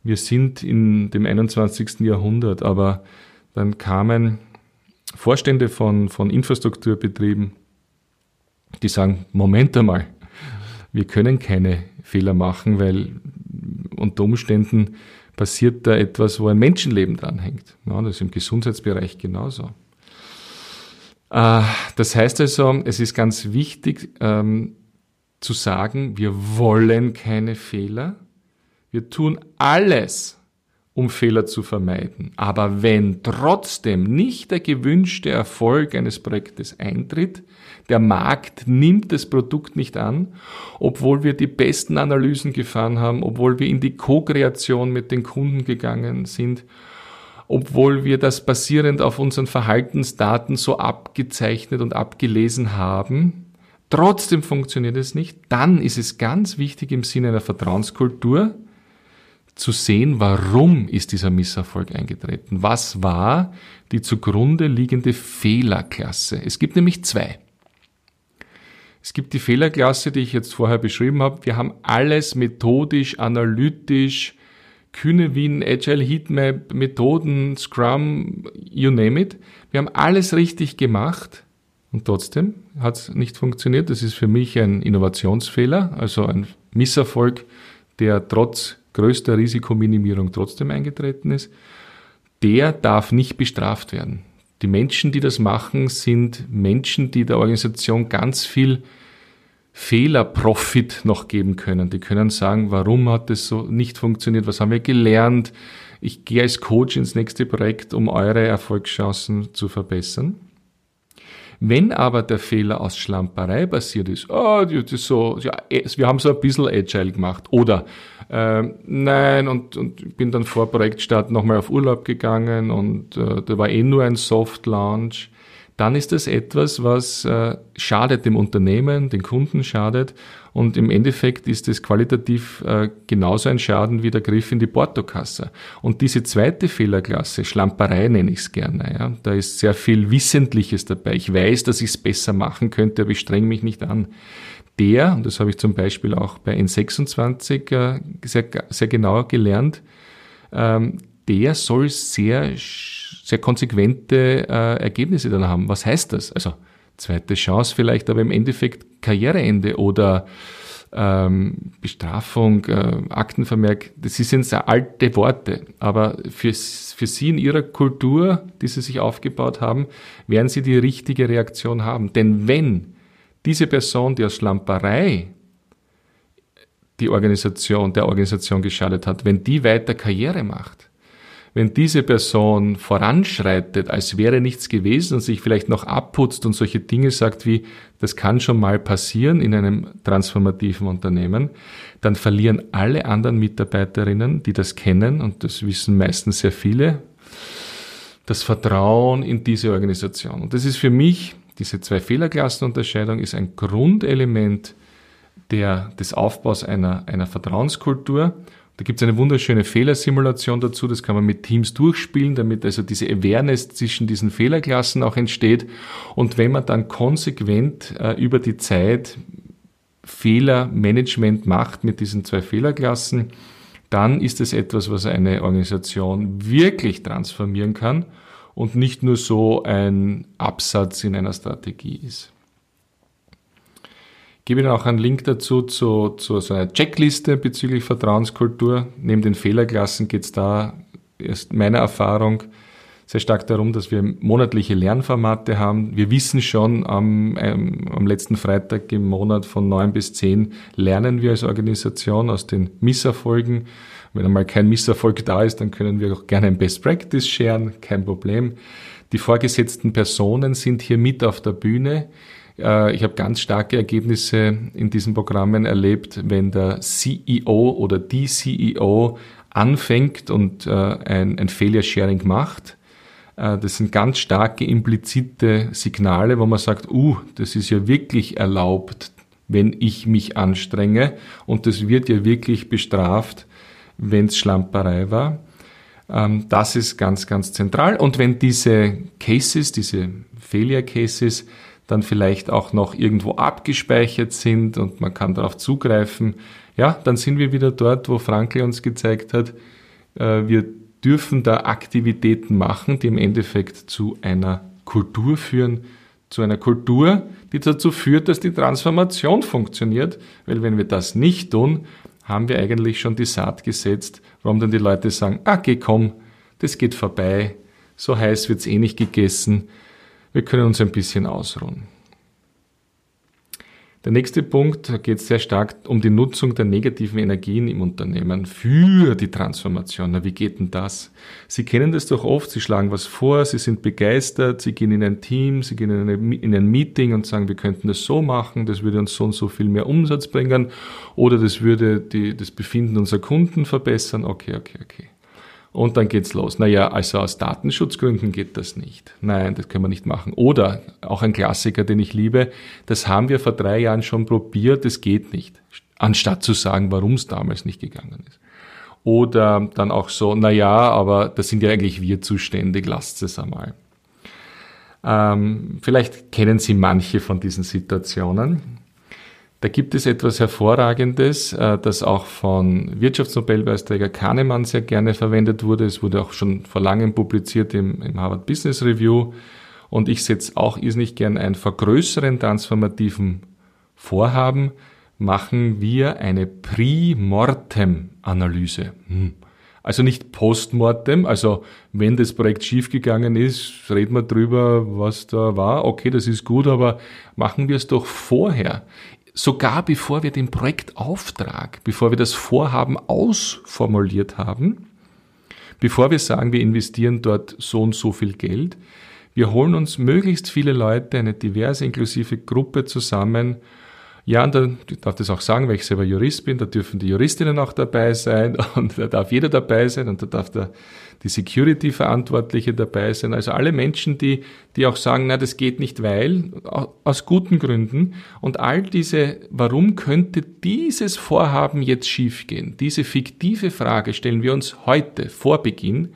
Wir sind in dem 21. Jahrhundert, aber dann kamen Vorstände von, von Infrastrukturbetrieben, die sagen, Moment einmal, wir können keine Fehler machen, weil unter Umständen passiert da etwas, wo ein Menschenleben dranhängt. Ja, das ist im Gesundheitsbereich genauso. Äh, das heißt also, es ist ganz wichtig ähm, zu sagen, wir wollen keine Fehler. Wir tun alles, um Fehler zu vermeiden. Aber wenn trotzdem nicht der gewünschte Erfolg eines Projektes eintritt, der Markt nimmt das Produkt nicht an, obwohl wir die besten Analysen gefahren haben, obwohl wir in die Co-Kreation mit den Kunden gegangen sind, obwohl wir das basierend auf unseren Verhaltensdaten so abgezeichnet und abgelesen haben, trotzdem funktioniert es nicht, dann ist es ganz wichtig im Sinne einer Vertrauenskultur, zu sehen, warum ist dieser Misserfolg eingetreten. Was war die zugrunde liegende Fehlerklasse? Es gibt nämlich zwei. Es gibt die Fehlerklasse, die ich jetzt vorher beschrieben habe. Wir haben alles methodisch, analytisch, kühne Wien, Agile Heatmap, Methoden, Scrum, you name it. Wir haben alles richtig gemacht und trotzdem hat es nicht funktioniert. Das ist für mich ein Innovationsfehler, also ein Misserfolg, der trotz größter Risikominimierung trotzdem eingetreten ist, der darf nicht bestraft werden. Die Menschen, die das machen, sind Menschen, die der Organisation ganz viel Fehlerprofit noch geben können. Die können sagen, warum hat das so nicht funktioniert, was haben wir gelernt. Ich gehe als Coach ins nächste Projekt, um eure Erfolgschancen zu verbessern. Wenn aber der Fehler aus Schlamperei passiert ist, oh, das ist so, ja, wir haben so ein bisschen Agile gemacht oder äh, nein und, und bin dann vor Projektstart nochmal auf Urlaub gegangen und äh, da war eh nur ein Soft Launch, dann ist das etwas, was äh, schadet dem Unternehmen, den Kunden schadet und im Endeffekt ist es qualitativ äh, genauso ein Schaden wie der Griff in die Portokasse. Und diese zweite Fehlerklasse, Schlamperei nenne ich es gerne, ja, da ist sehr viel Wissentliches dabei. Ich weiß, dass ich es besser machen könnte, aber ich streng mich nicht an. Der, und das habe ich zum Beispiel auch bei N26 äh, sehr, sehr genau gelernt, ähm, der soll sehr, sehr konsequente äh, Ergebnisse dann haben. Was heißt das? Also zweite Chance vielleicht, aber im Endeffekt Karriereende oder ähm, Bestrafung, äh, Aktenvermerk, das sind sehr alte Worte, aber für, für Sie in Ihrer Kultur, die Sie sich aufgebaut haben, werden Sie die richtige Reaktion haben. Denn wenn diese Person, die aus Schlamperei die Organisation, der Organisation geschadet hat, wenn die weiter Karriere macht, wenn diese Person voranschreitet, als wäre nichts gewesen und sich vielleicht noch abputzt und solche Dinge sagt wie, das kann schon mal passieren in einem transformativen Unternehmen, dann verlieren alle anderen Mitarbeiterinnen, die das kennen, und das wissen meistens sehr viele, das Vertrauen in diese Organisation. Und das ist für mich, diese zwei Fehlerklassenunterscheidung ist ein Grundelement der, des Aufbaus einer, einer Vertrauenskultur da gibt es eine wunderschöne Fehlersimulation dazu, das kann man mit Teams durchspielen, damit also diese Awareness zwischen diesen Fehlerklassen auch entsteht. Und wenn man dann konsequent äh, über die Zeit Fehlermanagement macht mit diesen zwei Fehlerklassen, dann ist es etwas, was eine Organisation wirklich transformieren kann und nicht nur so ein Absatz in einer Strategie ist gebe Ihnen auch einen Link dazu zu, zu so einer Checkliste bezüglich Vertrauenskultur. Neben den Fehlerklassen geht es da, ist meine Erfahrung, sehr stark darum, dass wir monatliche Lernformate haben. Wir wissen schon, am, ähm, am letzten Freitag im Monat von neun bis zehn lernen wir als Organisation aus den Misserfolgen. Wenn einmal kein Misserfolg da ist, dann können wir auch gerne ein Best Practice sharen, kein Problem. Die vorgesetzten Personen sind hier mit auf der Bühne. Äh, ich habe ganz starke Ergebnisse in diesen Programmen erlebt, wenn der CEO oder die CEO anfängt und äh, ein, ein Failure Sharing macht. Äh, das sind ganz starke implizite Signale, wo man sagt, uh, das ist ja wirklich erlaubt, wenn ich mich anstrenge und das wird ja wirklich bestraft, wenn es Schlamperei war. Ähm, das ist ganz, ganz zentral. Und wenn diese Cases, diese Failure Cases dann vielleicht auch noch irgendwo abgespeichert sind und man kann darauf zugreifen, ja, dann sind wir wieder dort, wo Frankl uns gezeigt hat, äh, wir dürfen da Aktivitäten machen, die im Endeffekt zu einer Kultur führen, zu einer Kultur, die dazu führt, dass die Transformation funktioniert, weil wenn wir das nicht tun, haben wir eigentlich schon die Saat gesetzt, warum dann die Leute sagen, ah, geh komm, das geht vorbei, so heiß wird's eh nicht gegessen, wir können uns ein bisschen ausruhen. Der nächste Punkt geht sehr stark um die Nutzung der negativen Energien im Unternehmen für die Transformation. Na, wie geht denn das? Sie kennen das doch oft, Sie schlagen was vor, Sie sind begeistert, Sie gehen in ein Team, Sie gehen in, ein Meeting und sagen, wir könnten das so machen, das würde uns so und so viel mehr Umsatz bringen oder das würde die, das Befinden unserer Kunden verbessern. Okay, okay, okay. Und dann geht's los. Naja, also aus Datenschutzgründen geht das nicht. Nein, das können wir nicht machen. Oder auch ein Klassiker, den ich liebe, das haben wir vor drei Jahren schon probiert, das geht nicht. Anstatt zu sagen, warum es damals nicht gegangen ist. Oder dann auch so, naja, aber das sind ja eigentlich wir zuständig, lasst es einmal. Ähm, vielleicht kennen Sie manche von diesen Situationen. Da gibt es etwas Hervorragendes, äh, das auch von Wirtschaftsnobelpreisträger Kahnemann sehr gerne verwendet wurde. Es wurde auch schon vor langem publiziert im, im Harvard Business Review. Und ich setze auch irrsinnig gern ein. Vor größeren transformativen Vorhaben machen wir eine Pre-Mortem-Analyse. Hm. Also nicht Postmortem, also wenn das Projekt schiefgegangen ist, reden wir drüber, was da war. Okay, das ist gut, aber machen wir es doch vorher sogar bevor wir den Projektauftrag, bevor wir das Vorhaben ausformuliert haben, bevor wir sagen, wir investieren dort so und so viel Geld, wir holen uns möglichst viele Leute, eine diverse inklusive Gruppe zusammen. Ja, und dann, ich darf das auch sagen, weil ich selber Jurist bin, da dürfen die Juristinnen auch dabei sein und da darf jeder dabei sein und da darf der, die Security-Verantwortliche dabei sein. Also alle Menschen, die, die auch sagen, na, das geht nicht, weil, aus guten Gründen. Und all diese, warum könnte dieses Vorhaben jetzt schiefgehen? Diese fiktive Frage stellen wir uns heute vor Beginn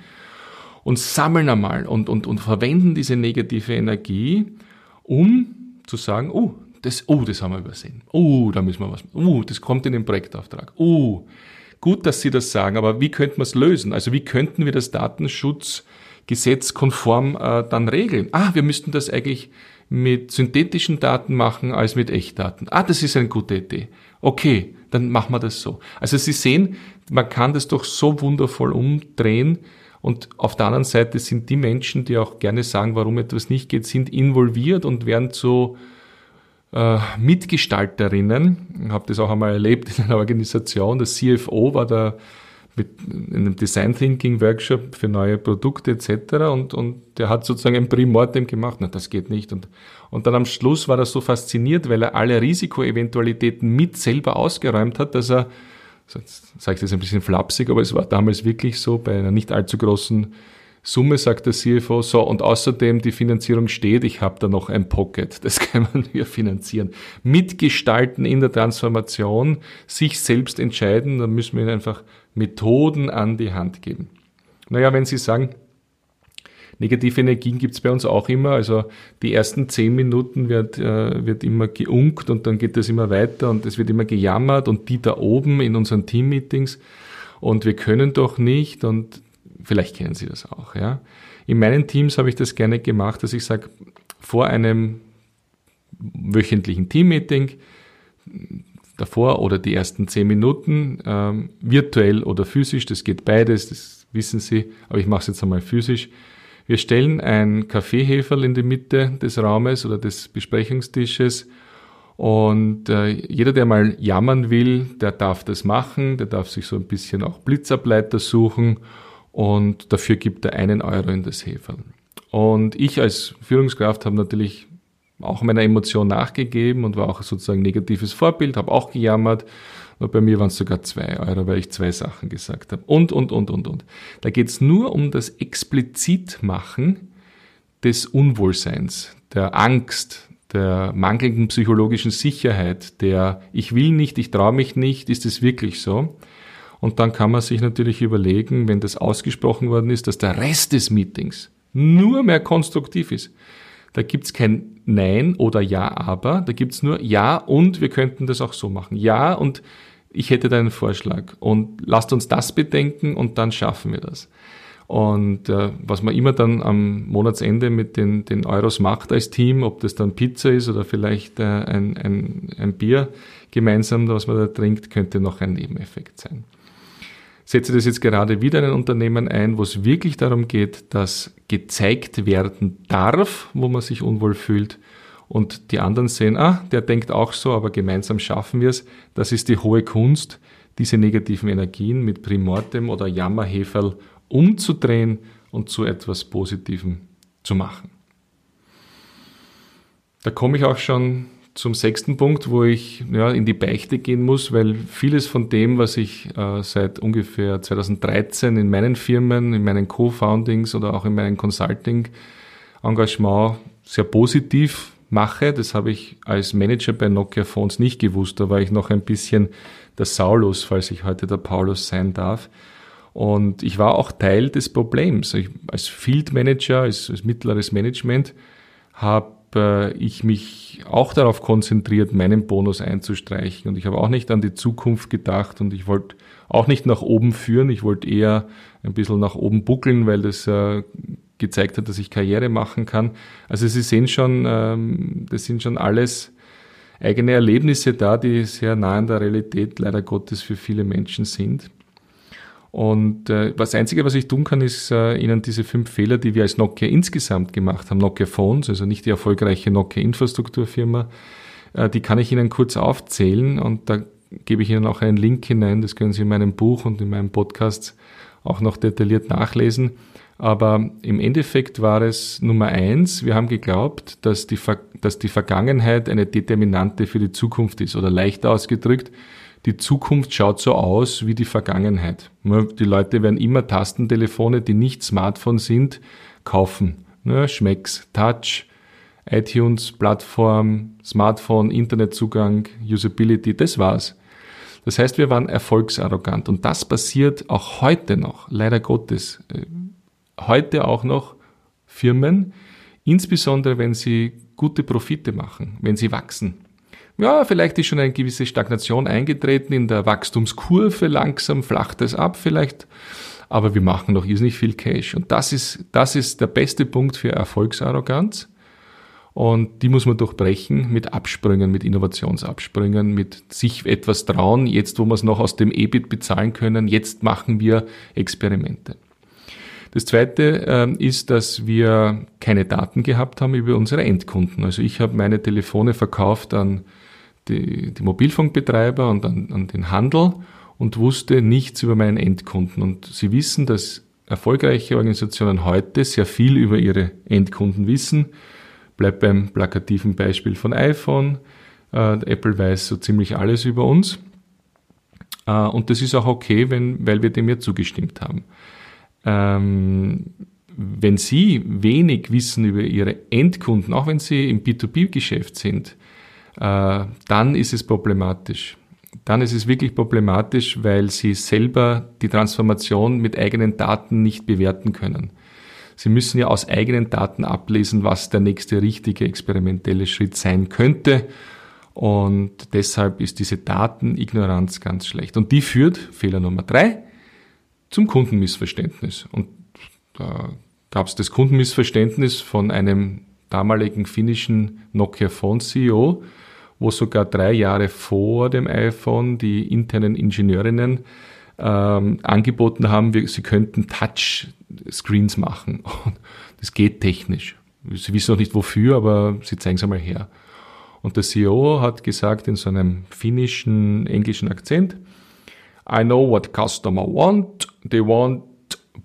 und sammeln einmal und, und, und verwenden diese negative Energie, um zu sagen, oh, das, oh, das haben wir übersehen. Oh, da müssen wir was, oh, das kommt in den Projektauftrag. Oh, gut, dass Sie das sagen, aber wie könnten wir es lösen? Also wie könnten wir das Datenschutzgesetz konform äh, dann regeln? Ah, wir müssten das eigentlich mit synthetischen Daten machen als mit Echtdaten. Ah, das ist eine gute Idee. Okay, dann machen wir das so. Also Sie sehen, man kann das doch so wundervoll umdrehen. Und auf der anderen Seite sind die Menschen, die auch gerne sagen, warum etwas nicht geht, sind involviert und werden zu äh, Mitgestalterinnen. Ich habe das auch einmal erlebt in einer Organisation. Der CFO war der mit einem Design Thinking Workshop für neue Produkte etc. Und, und der hat sozusagen ein Primortem gemacht. Na, das geht nicht. Und, und dann am Schluss war er so fasziniert, weil er alle Risikoeventualitäten mit selber ausgeräumt hat, dass er, jetzt sage ich das ein bisschen flapsig, aber es war damals wirklich so, bei einer nicht allzu großen Summe, sagt der CFO, so, und außerdem die Finanzierung steht, ich habe da noch ein Pocket, das kann man hier finanzieren. Mitgestalten in der Transformation, sich selbst entscheiden, dann müssen wir ihnen einfach Methoden an die Hand geben. Naja, wenn Sie sagen, negative Energien gibt's bei uns auch immer, also die ersten zehn Minuten wird, äh, wird immer geunkt und dann geht das immer weiter und es wird immer gejammert und die da oben in unseren Teammeetings. Und wir können doch nicht und vielleicht kennen Sie das auch, ja. In meinen Teams habe ich das gerne gemacht, dass ich sage, vor einem wöchentlichen Teammeeting, davor oder die ersten zehn Minuten, ähm, virtuell oder physisch, das geht beides, das wissen Sie, aber ich mache es jetzt einmal physisch. Wir stellen ein Kaffeeheferl in die Mitte des Raumes oder des Besprechungstisches und äh, jeder, der mal jammern will, der darf das machen, der darf sich so ein bisschen auch Blitzableiter suchen und dafür gibt er einen Euro in das Heferl. Und ich als Führungskraft habe natürlich auch meiner Emotion nachgegeben und war auch sozusagen negatives Vorbild, habe auch gejammert. Und bei mir waren es sogar zwei Euro, weil ich zwei Sachen gesagt habe. Und, und, und, und, und. Da geht es nur um das Explizitmachen des Unwohlseins, der Angst, der mangelnden psychologischen Sicherheit, der ich will nicht, ich traue mich nicht, ist es wirklich so? Und dann kann man sich natürlich überlegen, wenn das ausgesprochen worden ist, dass der Rest des Meetings nur mehr konstruktiv ist. Da gibt's kein Nein oder Ja, aber, da gibt's nur Ja und wir könnten das auch so machen. Ja und ich hätte da einen Vorschlag und lasst uns das bedenken und dann schaffen wir das. Und äh, was man immer dann am Monatsende mit den, den Euros macht als Team, ob das dann Pizza ist oder vielleicht äh, ein, ein, ein Bier gemeinsam, was man da trinkt, könnte noch ein Nebeneffekt sein setze das jetzt gerade wieder in ein Unternehmen ein, wo es wirklich darum geht, dass gezeigt werden darf, wo man sich unwohl fühlt. Und die anderen sehen, ah, der denkt auch so, aber gemeinsam schaffen wir es. Das ist die hohe Kunst, diese negativen Energien mit Primortem oder Jammerheferl umzudrehen und zu etwas Positivem zu machen. Da komme ich auch schon zum sechsten Punkt, wo ich ja, in die Beichte gehen muss, weil vieles von dem, was ich äh, seit ungefähr 2013 in meinen Firmen, in meinen Co-Foundings oder auch in meinem Consulting-Engagement sehr positiv mache, das habe ich als Manager bei Nokia Phones nicht gewusst. Da war ich noch ein bisschen der Saulus, falls ich heute der Paulus sein darf. Und ich war auch Teil des Problems. Ich, als Field Manager, als, als mittleres Management, habe äh, ich mich auch darauf konzentriert, meinen Bonus einzustreichen. Und ich habe auch nicht an die Zukunft gedacht und ich wollte auch nicht nach oben führen. Ich wollte eher ein bisschen nach oben buckeln, weil das äh, gezeigt hat, dass ich Karriere machen kann. Also Sie sehen schon, ähm, das sind schon alles eigene Erlebnisse da, die sehr nah an der Realität leider Gottes für viele Menschen sind. Und äh, das Einzige, was ich tun kann, ist äh, Ihnen diese fünf Fehler, die wir als Nokia insgesamt gemacht haben, Nokia Phones, also nicht die erfolgreiche Nokia Infrastrukturfirma, äh, die kann ich Ihnen kurz aufzählen und da gebe ich Ihnen auch einen Link hinein, das können Sie in meinem Buch und in meinem Podcast auch noch detailliert nachlesen. Aber im Endeffekt war es Nummer eins, wir haben geglaubt, dass die, dass die Vergangenheit eine Determinante für die Zukunft ist oder leicht ausgedrückt, die Zukunft schaut so aus wie die Vergangenheit. Die Leute werden immer Tastentelefone, die nicht Smartphone sind, kaufen. Schmecks, Touch, iTunes, Plattform, Smartphone, Internetzugang, Usability, das war's. Das heißt, wir waren erfolgsarrogant und das passiert auch heute noch, leider Gottes. Äh, heute auch noch Firmen, insbesondere wenn sie gute Profite machen, wenn sie wachsen ja, vielleicht ist schon eine gewisse Stagnation eingetreten in der Wachstumskurve, langsam flacht es ab vielleicht, aber wir machen noch irrsinnig viel Cash. Und das ist, das ist der beste Punkt für Erfolgsarroganz. Und die muss man durchbrechen mit Absprüngen, mit Innovationsabsprüngen, mit sich etwas trauen. Jetzt, wo wir es noch aus dem EBIT bezahlen können, jetzt machen wir Experimente. Das Zweite äh, ist, dass wir keine Daten gehabt haben über unsere Endkunden. Also ich habe meine Telefone verkauft an die, die Mobilfunkbetreiber und an, an den Handel und wusste nichts über meinen Endkunden. Und Sie wissen, dass erfolgreiche Organisationen heute sehr viel über ihre Endkunden wissen. Bleibt beim plakativen Beispiel von iPhone. Äh, Apple weiß so ziemlich alles über uns. Äh, und das ist auch okay, wenn, weil wir dem ja zugestimmt haben. Ähm, wenn Sie wenig wissen über Ihre Endkunden, auch wenn Sie im B2B-Geschäft sind, dann ist es problematisch. Dann ist es wirklich problematisch, weil Sie selber die Transformation mit eigenen Daten nicht bewerten können. Sie müssen ja aus eigenen Daten ablesen, was der nächste richtige experimentelle Schritt sein könnte. Und deshalb ist diese Datenignoranz ganz schlecht. Und die führt, Fehler Nummer drei, zum Kundenmissverständnis. Und da gab es das Kundenmissverständnis von einem damaligen finnischen Nokia Phone CEO, wo sogar drei Jahre vor dem iPhone die internen Ingenieurinnen ähm, angeboten haben, wir, sie könnten Touchscreens machen. Das geht technisch. Sie wissen noch nicht wofür, aber sie zeigen es einmal her. Und der CEO hat gesagt in so einem finnischen, englischen Akzent, I know what customer want, they want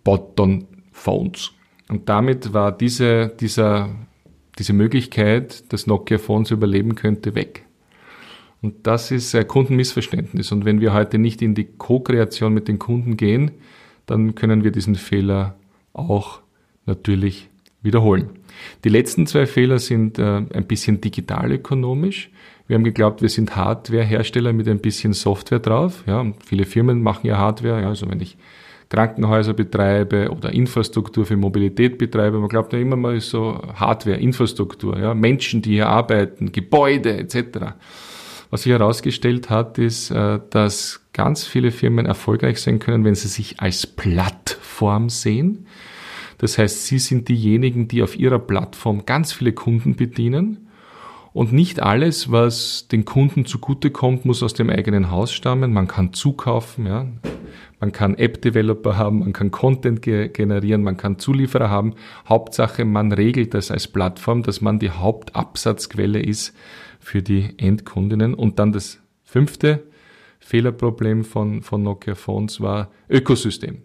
button phones. Und damit war diese, dieser, diese Möglichkeit, dass Nokia Phones überleben könnte, weg. Und das ist ein Kundenmissverständnis. Und wenn wir heute nicht in die Co-Kreation mit den Kunden gehen, dann können wir diesen Fehler auch natürlich wiederholen. Die letzten zwei Fehler sind äh, ein bisschen digitalökonomisch. Wir haben geglaubt, wir sind Hardwarehersteller mit ein bisschen Software drauf. Ja, und viele Firmen machen ja Hardware. Ja, also wenn ich Krankenhäuser betreibe oder Infrastruktur für Mobilität betreibe, man glaubt ja immer mal so Hardware, Infrastruktur, ja, Menschen, die hier arbeiten, Gebäude etc. Was sich herausgestellt hat, ist, äh, dass ganz viele Firmen erfolgreich sein können, wenn sie sich als Plattform sehen. Das heißt, sie sind diejenigen, die auf ihrer Plattform ganz viele Kunden bedienen. Und nicht alles, was den Kunden zugutekommt, muss aus dem eigenen Haus stammen. Man kann zukaufen, ja. Man kann App-Developer haben, man kann Content ge generieren, man kann Zulieferer haben. Hauptsache, man regelt das als Plattform, dass man die Hauptabsatzquelle ist für die Endkundinnen. Und dann das fünfte Fehlerproblem von, von Nokia Phones war Ökosystem.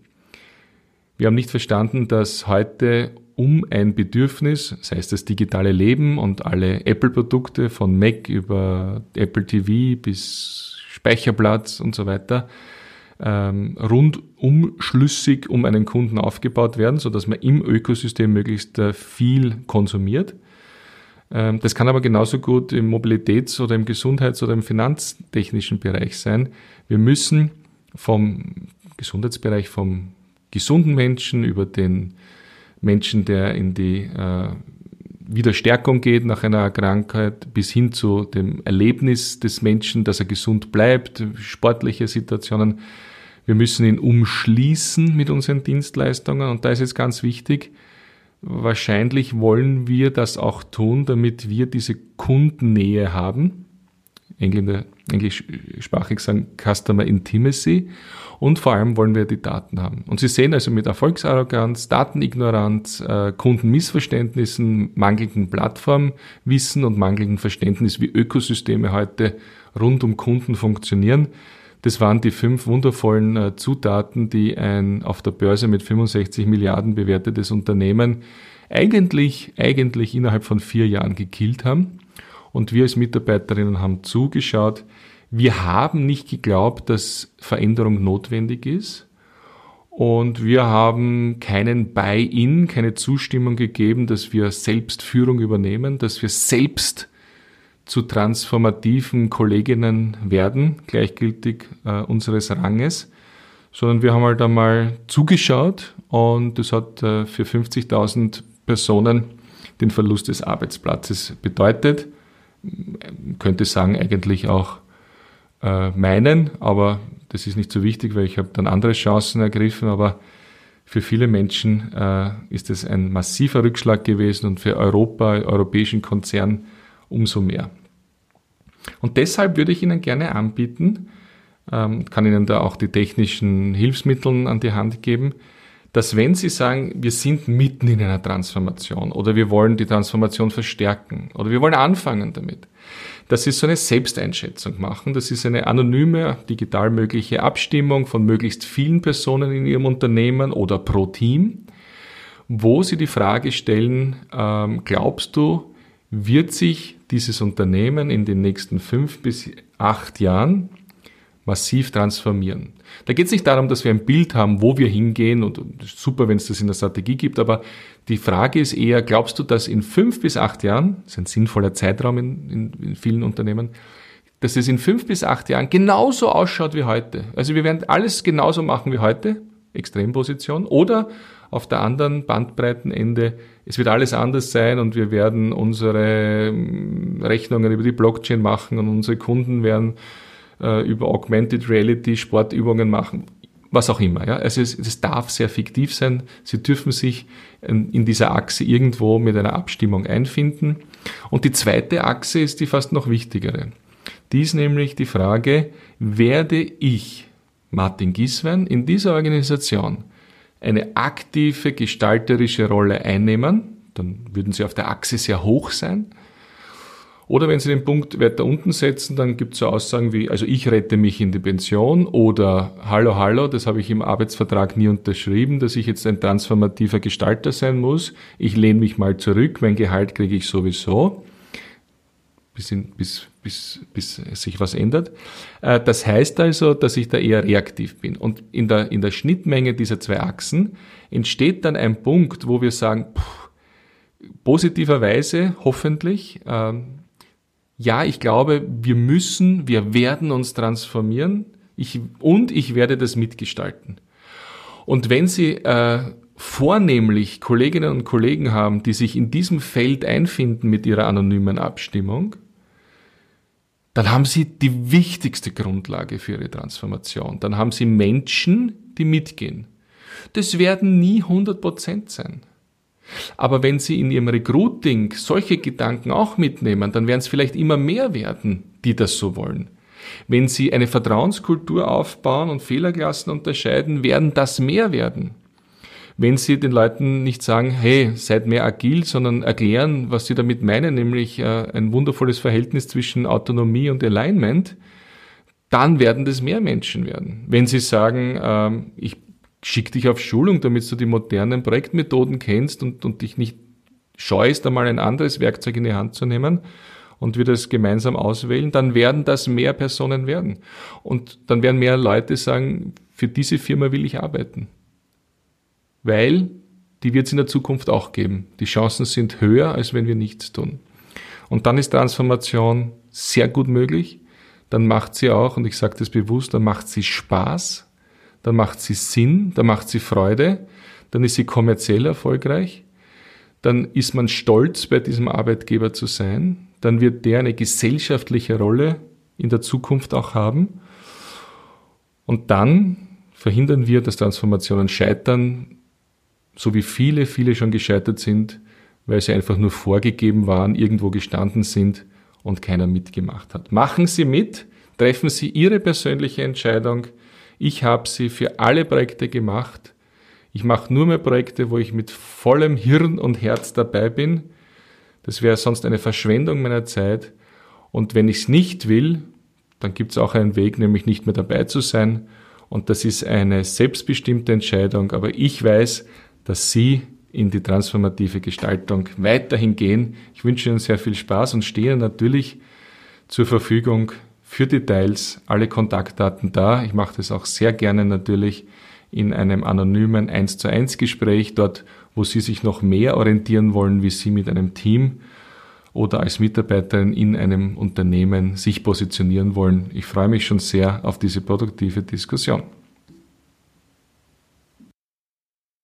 Wir haben nicht verstanden, dass heute um ein Bedürfnis, sei es das digitale Leben und alle Apple-Produkte von Mac über Apple TV bis Speicherplatz und so weiter, ähm, rundumschlüssig um einen Kunden aufgebaut werden, so dass man im Ökosystem möglichst äh, viel konsumiert. Ähm, das kann aber genauso gut im Mobilitäts- oder im Gesundheits- oder im finanztechnischen Bereich sein. Wir müssen vom Gesundheitsbereich, vom gesunden Menschen über den Menschen, der in die äh, Wiederstärkung geht nach einer Krankheit, bis hin zu dem Erlebnis des Menschen, dass er gesund bleibt, sportliche Situationen. Wir müssen ihn umschließen mit unseren Dienstleistungen und da ist jetzt ganz wichtig, wahrscheinlich wollen wir das auch tun, damit wir diese Kundennähe haben. Englischsprachig sagen Customer Intimacy und vor allem wollen wir die Daten haben. Und Sie sehen also mit Erfolgsarroganz, Datenignoranz, äh, Kundenmissverständnissen, mangelnden Plattformwissen und mangelnden Verständnis, wie Ökosysteme heute rund um Kunden funktionieren. Das waren die fünf wundervollen äh, Zutaten, die ein auf der Börse mit 65 Milliarden bewertetes Unternehmen eigentlich, eigentlich innerhalb von vier Jahren gekillt haben. Und wir als Mitarbeiterinnen haben zugeschaut, wir haben nicht geglaubt, dass Veränderung notwendig ist. Und wir haben keinen Buy-in, keine Zustimmung gegeben, dass wir selbst Führung übernehmen, dass wir selbst zu transformativen Kolleginnen werden, gleichgültig äh, unseres Ranges, sondern wir haben halt einmal zugeschaut und das hat äh, für 50.000 Personen den Verlust des Arbeitsplatzes bedeutet. Man könnte sagen, eigentlich auch äh, meinen, aber das ist nicht so wichtig, weil ich habe dann andere Chancen ergriffen, aber für viele Menschen äh, ist es ein massiver Rückschlag gewesen und für Europa, europäischen Konzern umso mehr. Und deshalb würde ich Ihnen gerne anbieten, ähm, kann Ihnen da auch die technischen Hilfsmittel an die Hand geben, dass wenn Sie sagen, wir sind mitten in einer Transformation oder wir wollen die Transformation verstärken oder wir wollen anfangen damit, dass Sie so eine Selbsteinschätzung machen. Das ist eine anonyme, digital mögliche Abstimmung von möglichst vielen Personen in Ihrem Unternehmen oder pro Team, wo Sie die Frage stellen, ähm, glaubst du, wird sich dieses Unternehmen in den nächsten fünf bis acht Jahren massiv transformieren. Da geht es nicht darum, dass wir ein Bild haben, wo wir hingehen und super, wenn es das in der Strategie gibt, aber die Frage ist eher, glaubst du, dass in fünf bis acht Jahren, das ist ein sinnvoller Zeitraum in, in, in vielen Unternehmen, dass es in fünf bis acht Jahren genauso ausschaut wie heute. Also wir werden alles genauso machen wie heute, Extremposition, oder auf der anderen Bandbreitenende, es wird alles anders sein und wir werden unsere hm, Rechnungen über die Blockchain machen und unsere Kunden werden äh, über Augmented Reality Sportübungen machen, was auch immer. Ja? Also es, es darf sehr fiktiv sein. Sie dürfen sich in, in dieser Achse irgendwo mit einer Abstimmung einfinden. Und die zweite Achse ist die fast noch wichtigere. Die ist nämlich die Frage, werde ich, Martin Giswein, in dieser Organisation eine aktive gestalterische Rolle einnehmen, dann würden sie auf der Achse sehr hoch sein, oder wenn Sie den Punkt weiter unten setzen, dann gibt es so Aussagen wie, also ich rette mich in die Pension oder Hallo, hallo, das habe ich im Arbeitsvertrag nie unterschrieben, dass ich jetzt ein transformativer Gestalter sein muss. Ich lehne mich mal zurück, mein Gehalt kriege ich sowieso, bis, in, bis, bis, bis sich was ändert. Äh, das heißt also, dass ich da eher reaktiv bin. Und in der, in der Schnittmenge dieser zwei Achsen entsteht dann ein Punkt, wo wir sagen, pff, positiverweise hoffentlich, ähm, ja, ich glaube, wir müssen, wir werden uns transformieren ich, und ich werde das mitgestalten. Und wenn Sie äh, vornehmlich Kolleginnen und Kollegen haben, die sich in diesem Feld einfinden mit ihrer anonymen Abstimmung, dann haben Sie die wichtigste Grundlage für Ihre Transformation. Dann haben Sie Menschen, die mitgehen. Das werden nie 100 Prozent sein. Aber wenn Sie in Ihrem Recruiting solche Gedanken auch mitnehmen, dann werden es vielleicht immer mehr werden, die das so wollen. Wenn Sie eine Vertrauenskultur aufbauen und Fehlerklassen unterscheiden, werden das mehr werden. Wenn Sie den Leuten nicht sagen, hey, seid mehr agil, sondern erklären, was Sie damit meinen, nämlich äh, ein wundervolles Verhältnis zwischen Autonomie und Alignment, dann werden das mehr Menschen werden. Wenn Sie sagen, ähm, ich schick dich auf Schulung, damit du die modernen Projektmethoden kennst und, und dich nicht scheust, einmal ein anderes Werkzeug in die Hand zu nehmen und wir das gemeinsam auswählen, dann werden das mehr Personen werden. Und dann werden mehr Leute sagen, für diese Firma will ich arbeiten. Weil die wird es in der Zukunft auch geben. Die Chancen sind höher, als wenn wir nichts tun. Und dann ist Transformation sehr gut möglich. Dann macht sie auch, und ich sage das bewusst, dann macht sie Spaß dann macht sie Sinn, dann macht sie Freude, dann ist sie kommerziell erfolgreich, dann ist man stolz, bei diesem Arbeitgeber zu sein, dann wird der eine gesellschaftliche Rolle in der Zukunft auch haben und dann verhindern wir, dass Transformationen scheitern, so wie viele, viele schon gescheitert sind, weil sie einfach nur vorgegeben waren, irgendwo gestanden sind und keiner mitgemacht hat. Machen Sie mit, treffen Sie Ihre persönliche Entscheidung, ich habe sie für alle Projekte gemacht. Ich mache nur mehr Projekte, wo ich mit vollem Hirn und Herz dabei bin. Das wäre sonst eine Verschwendung meiner Zeit. Und wenn ich es nicht will, dann gibt es auch einen Weg, nämlich nicht mehr dabei zu sein. Und das ist eine selbstbestimmte Entscheidung. Aber ich weiß, dass Sie in die transformative Gestaltung weiterhin gehen. Ich wünsche Ihnen sehr viel Spaß und stehe natürlich zur Verfügung für Details alle Kontaktdaten da. Ich mache das auch sehr gerne natürlich in einem anonymen 1 zu 1 Gespräch, dort wo Sie sich noch mehr orientieren wollen, wie Sie mit einem Team oder als Mitarbeiterin in einem Unternehmen sich positionieren wollen. Ich freue mich schon sehr auf diese produktive Diskussion.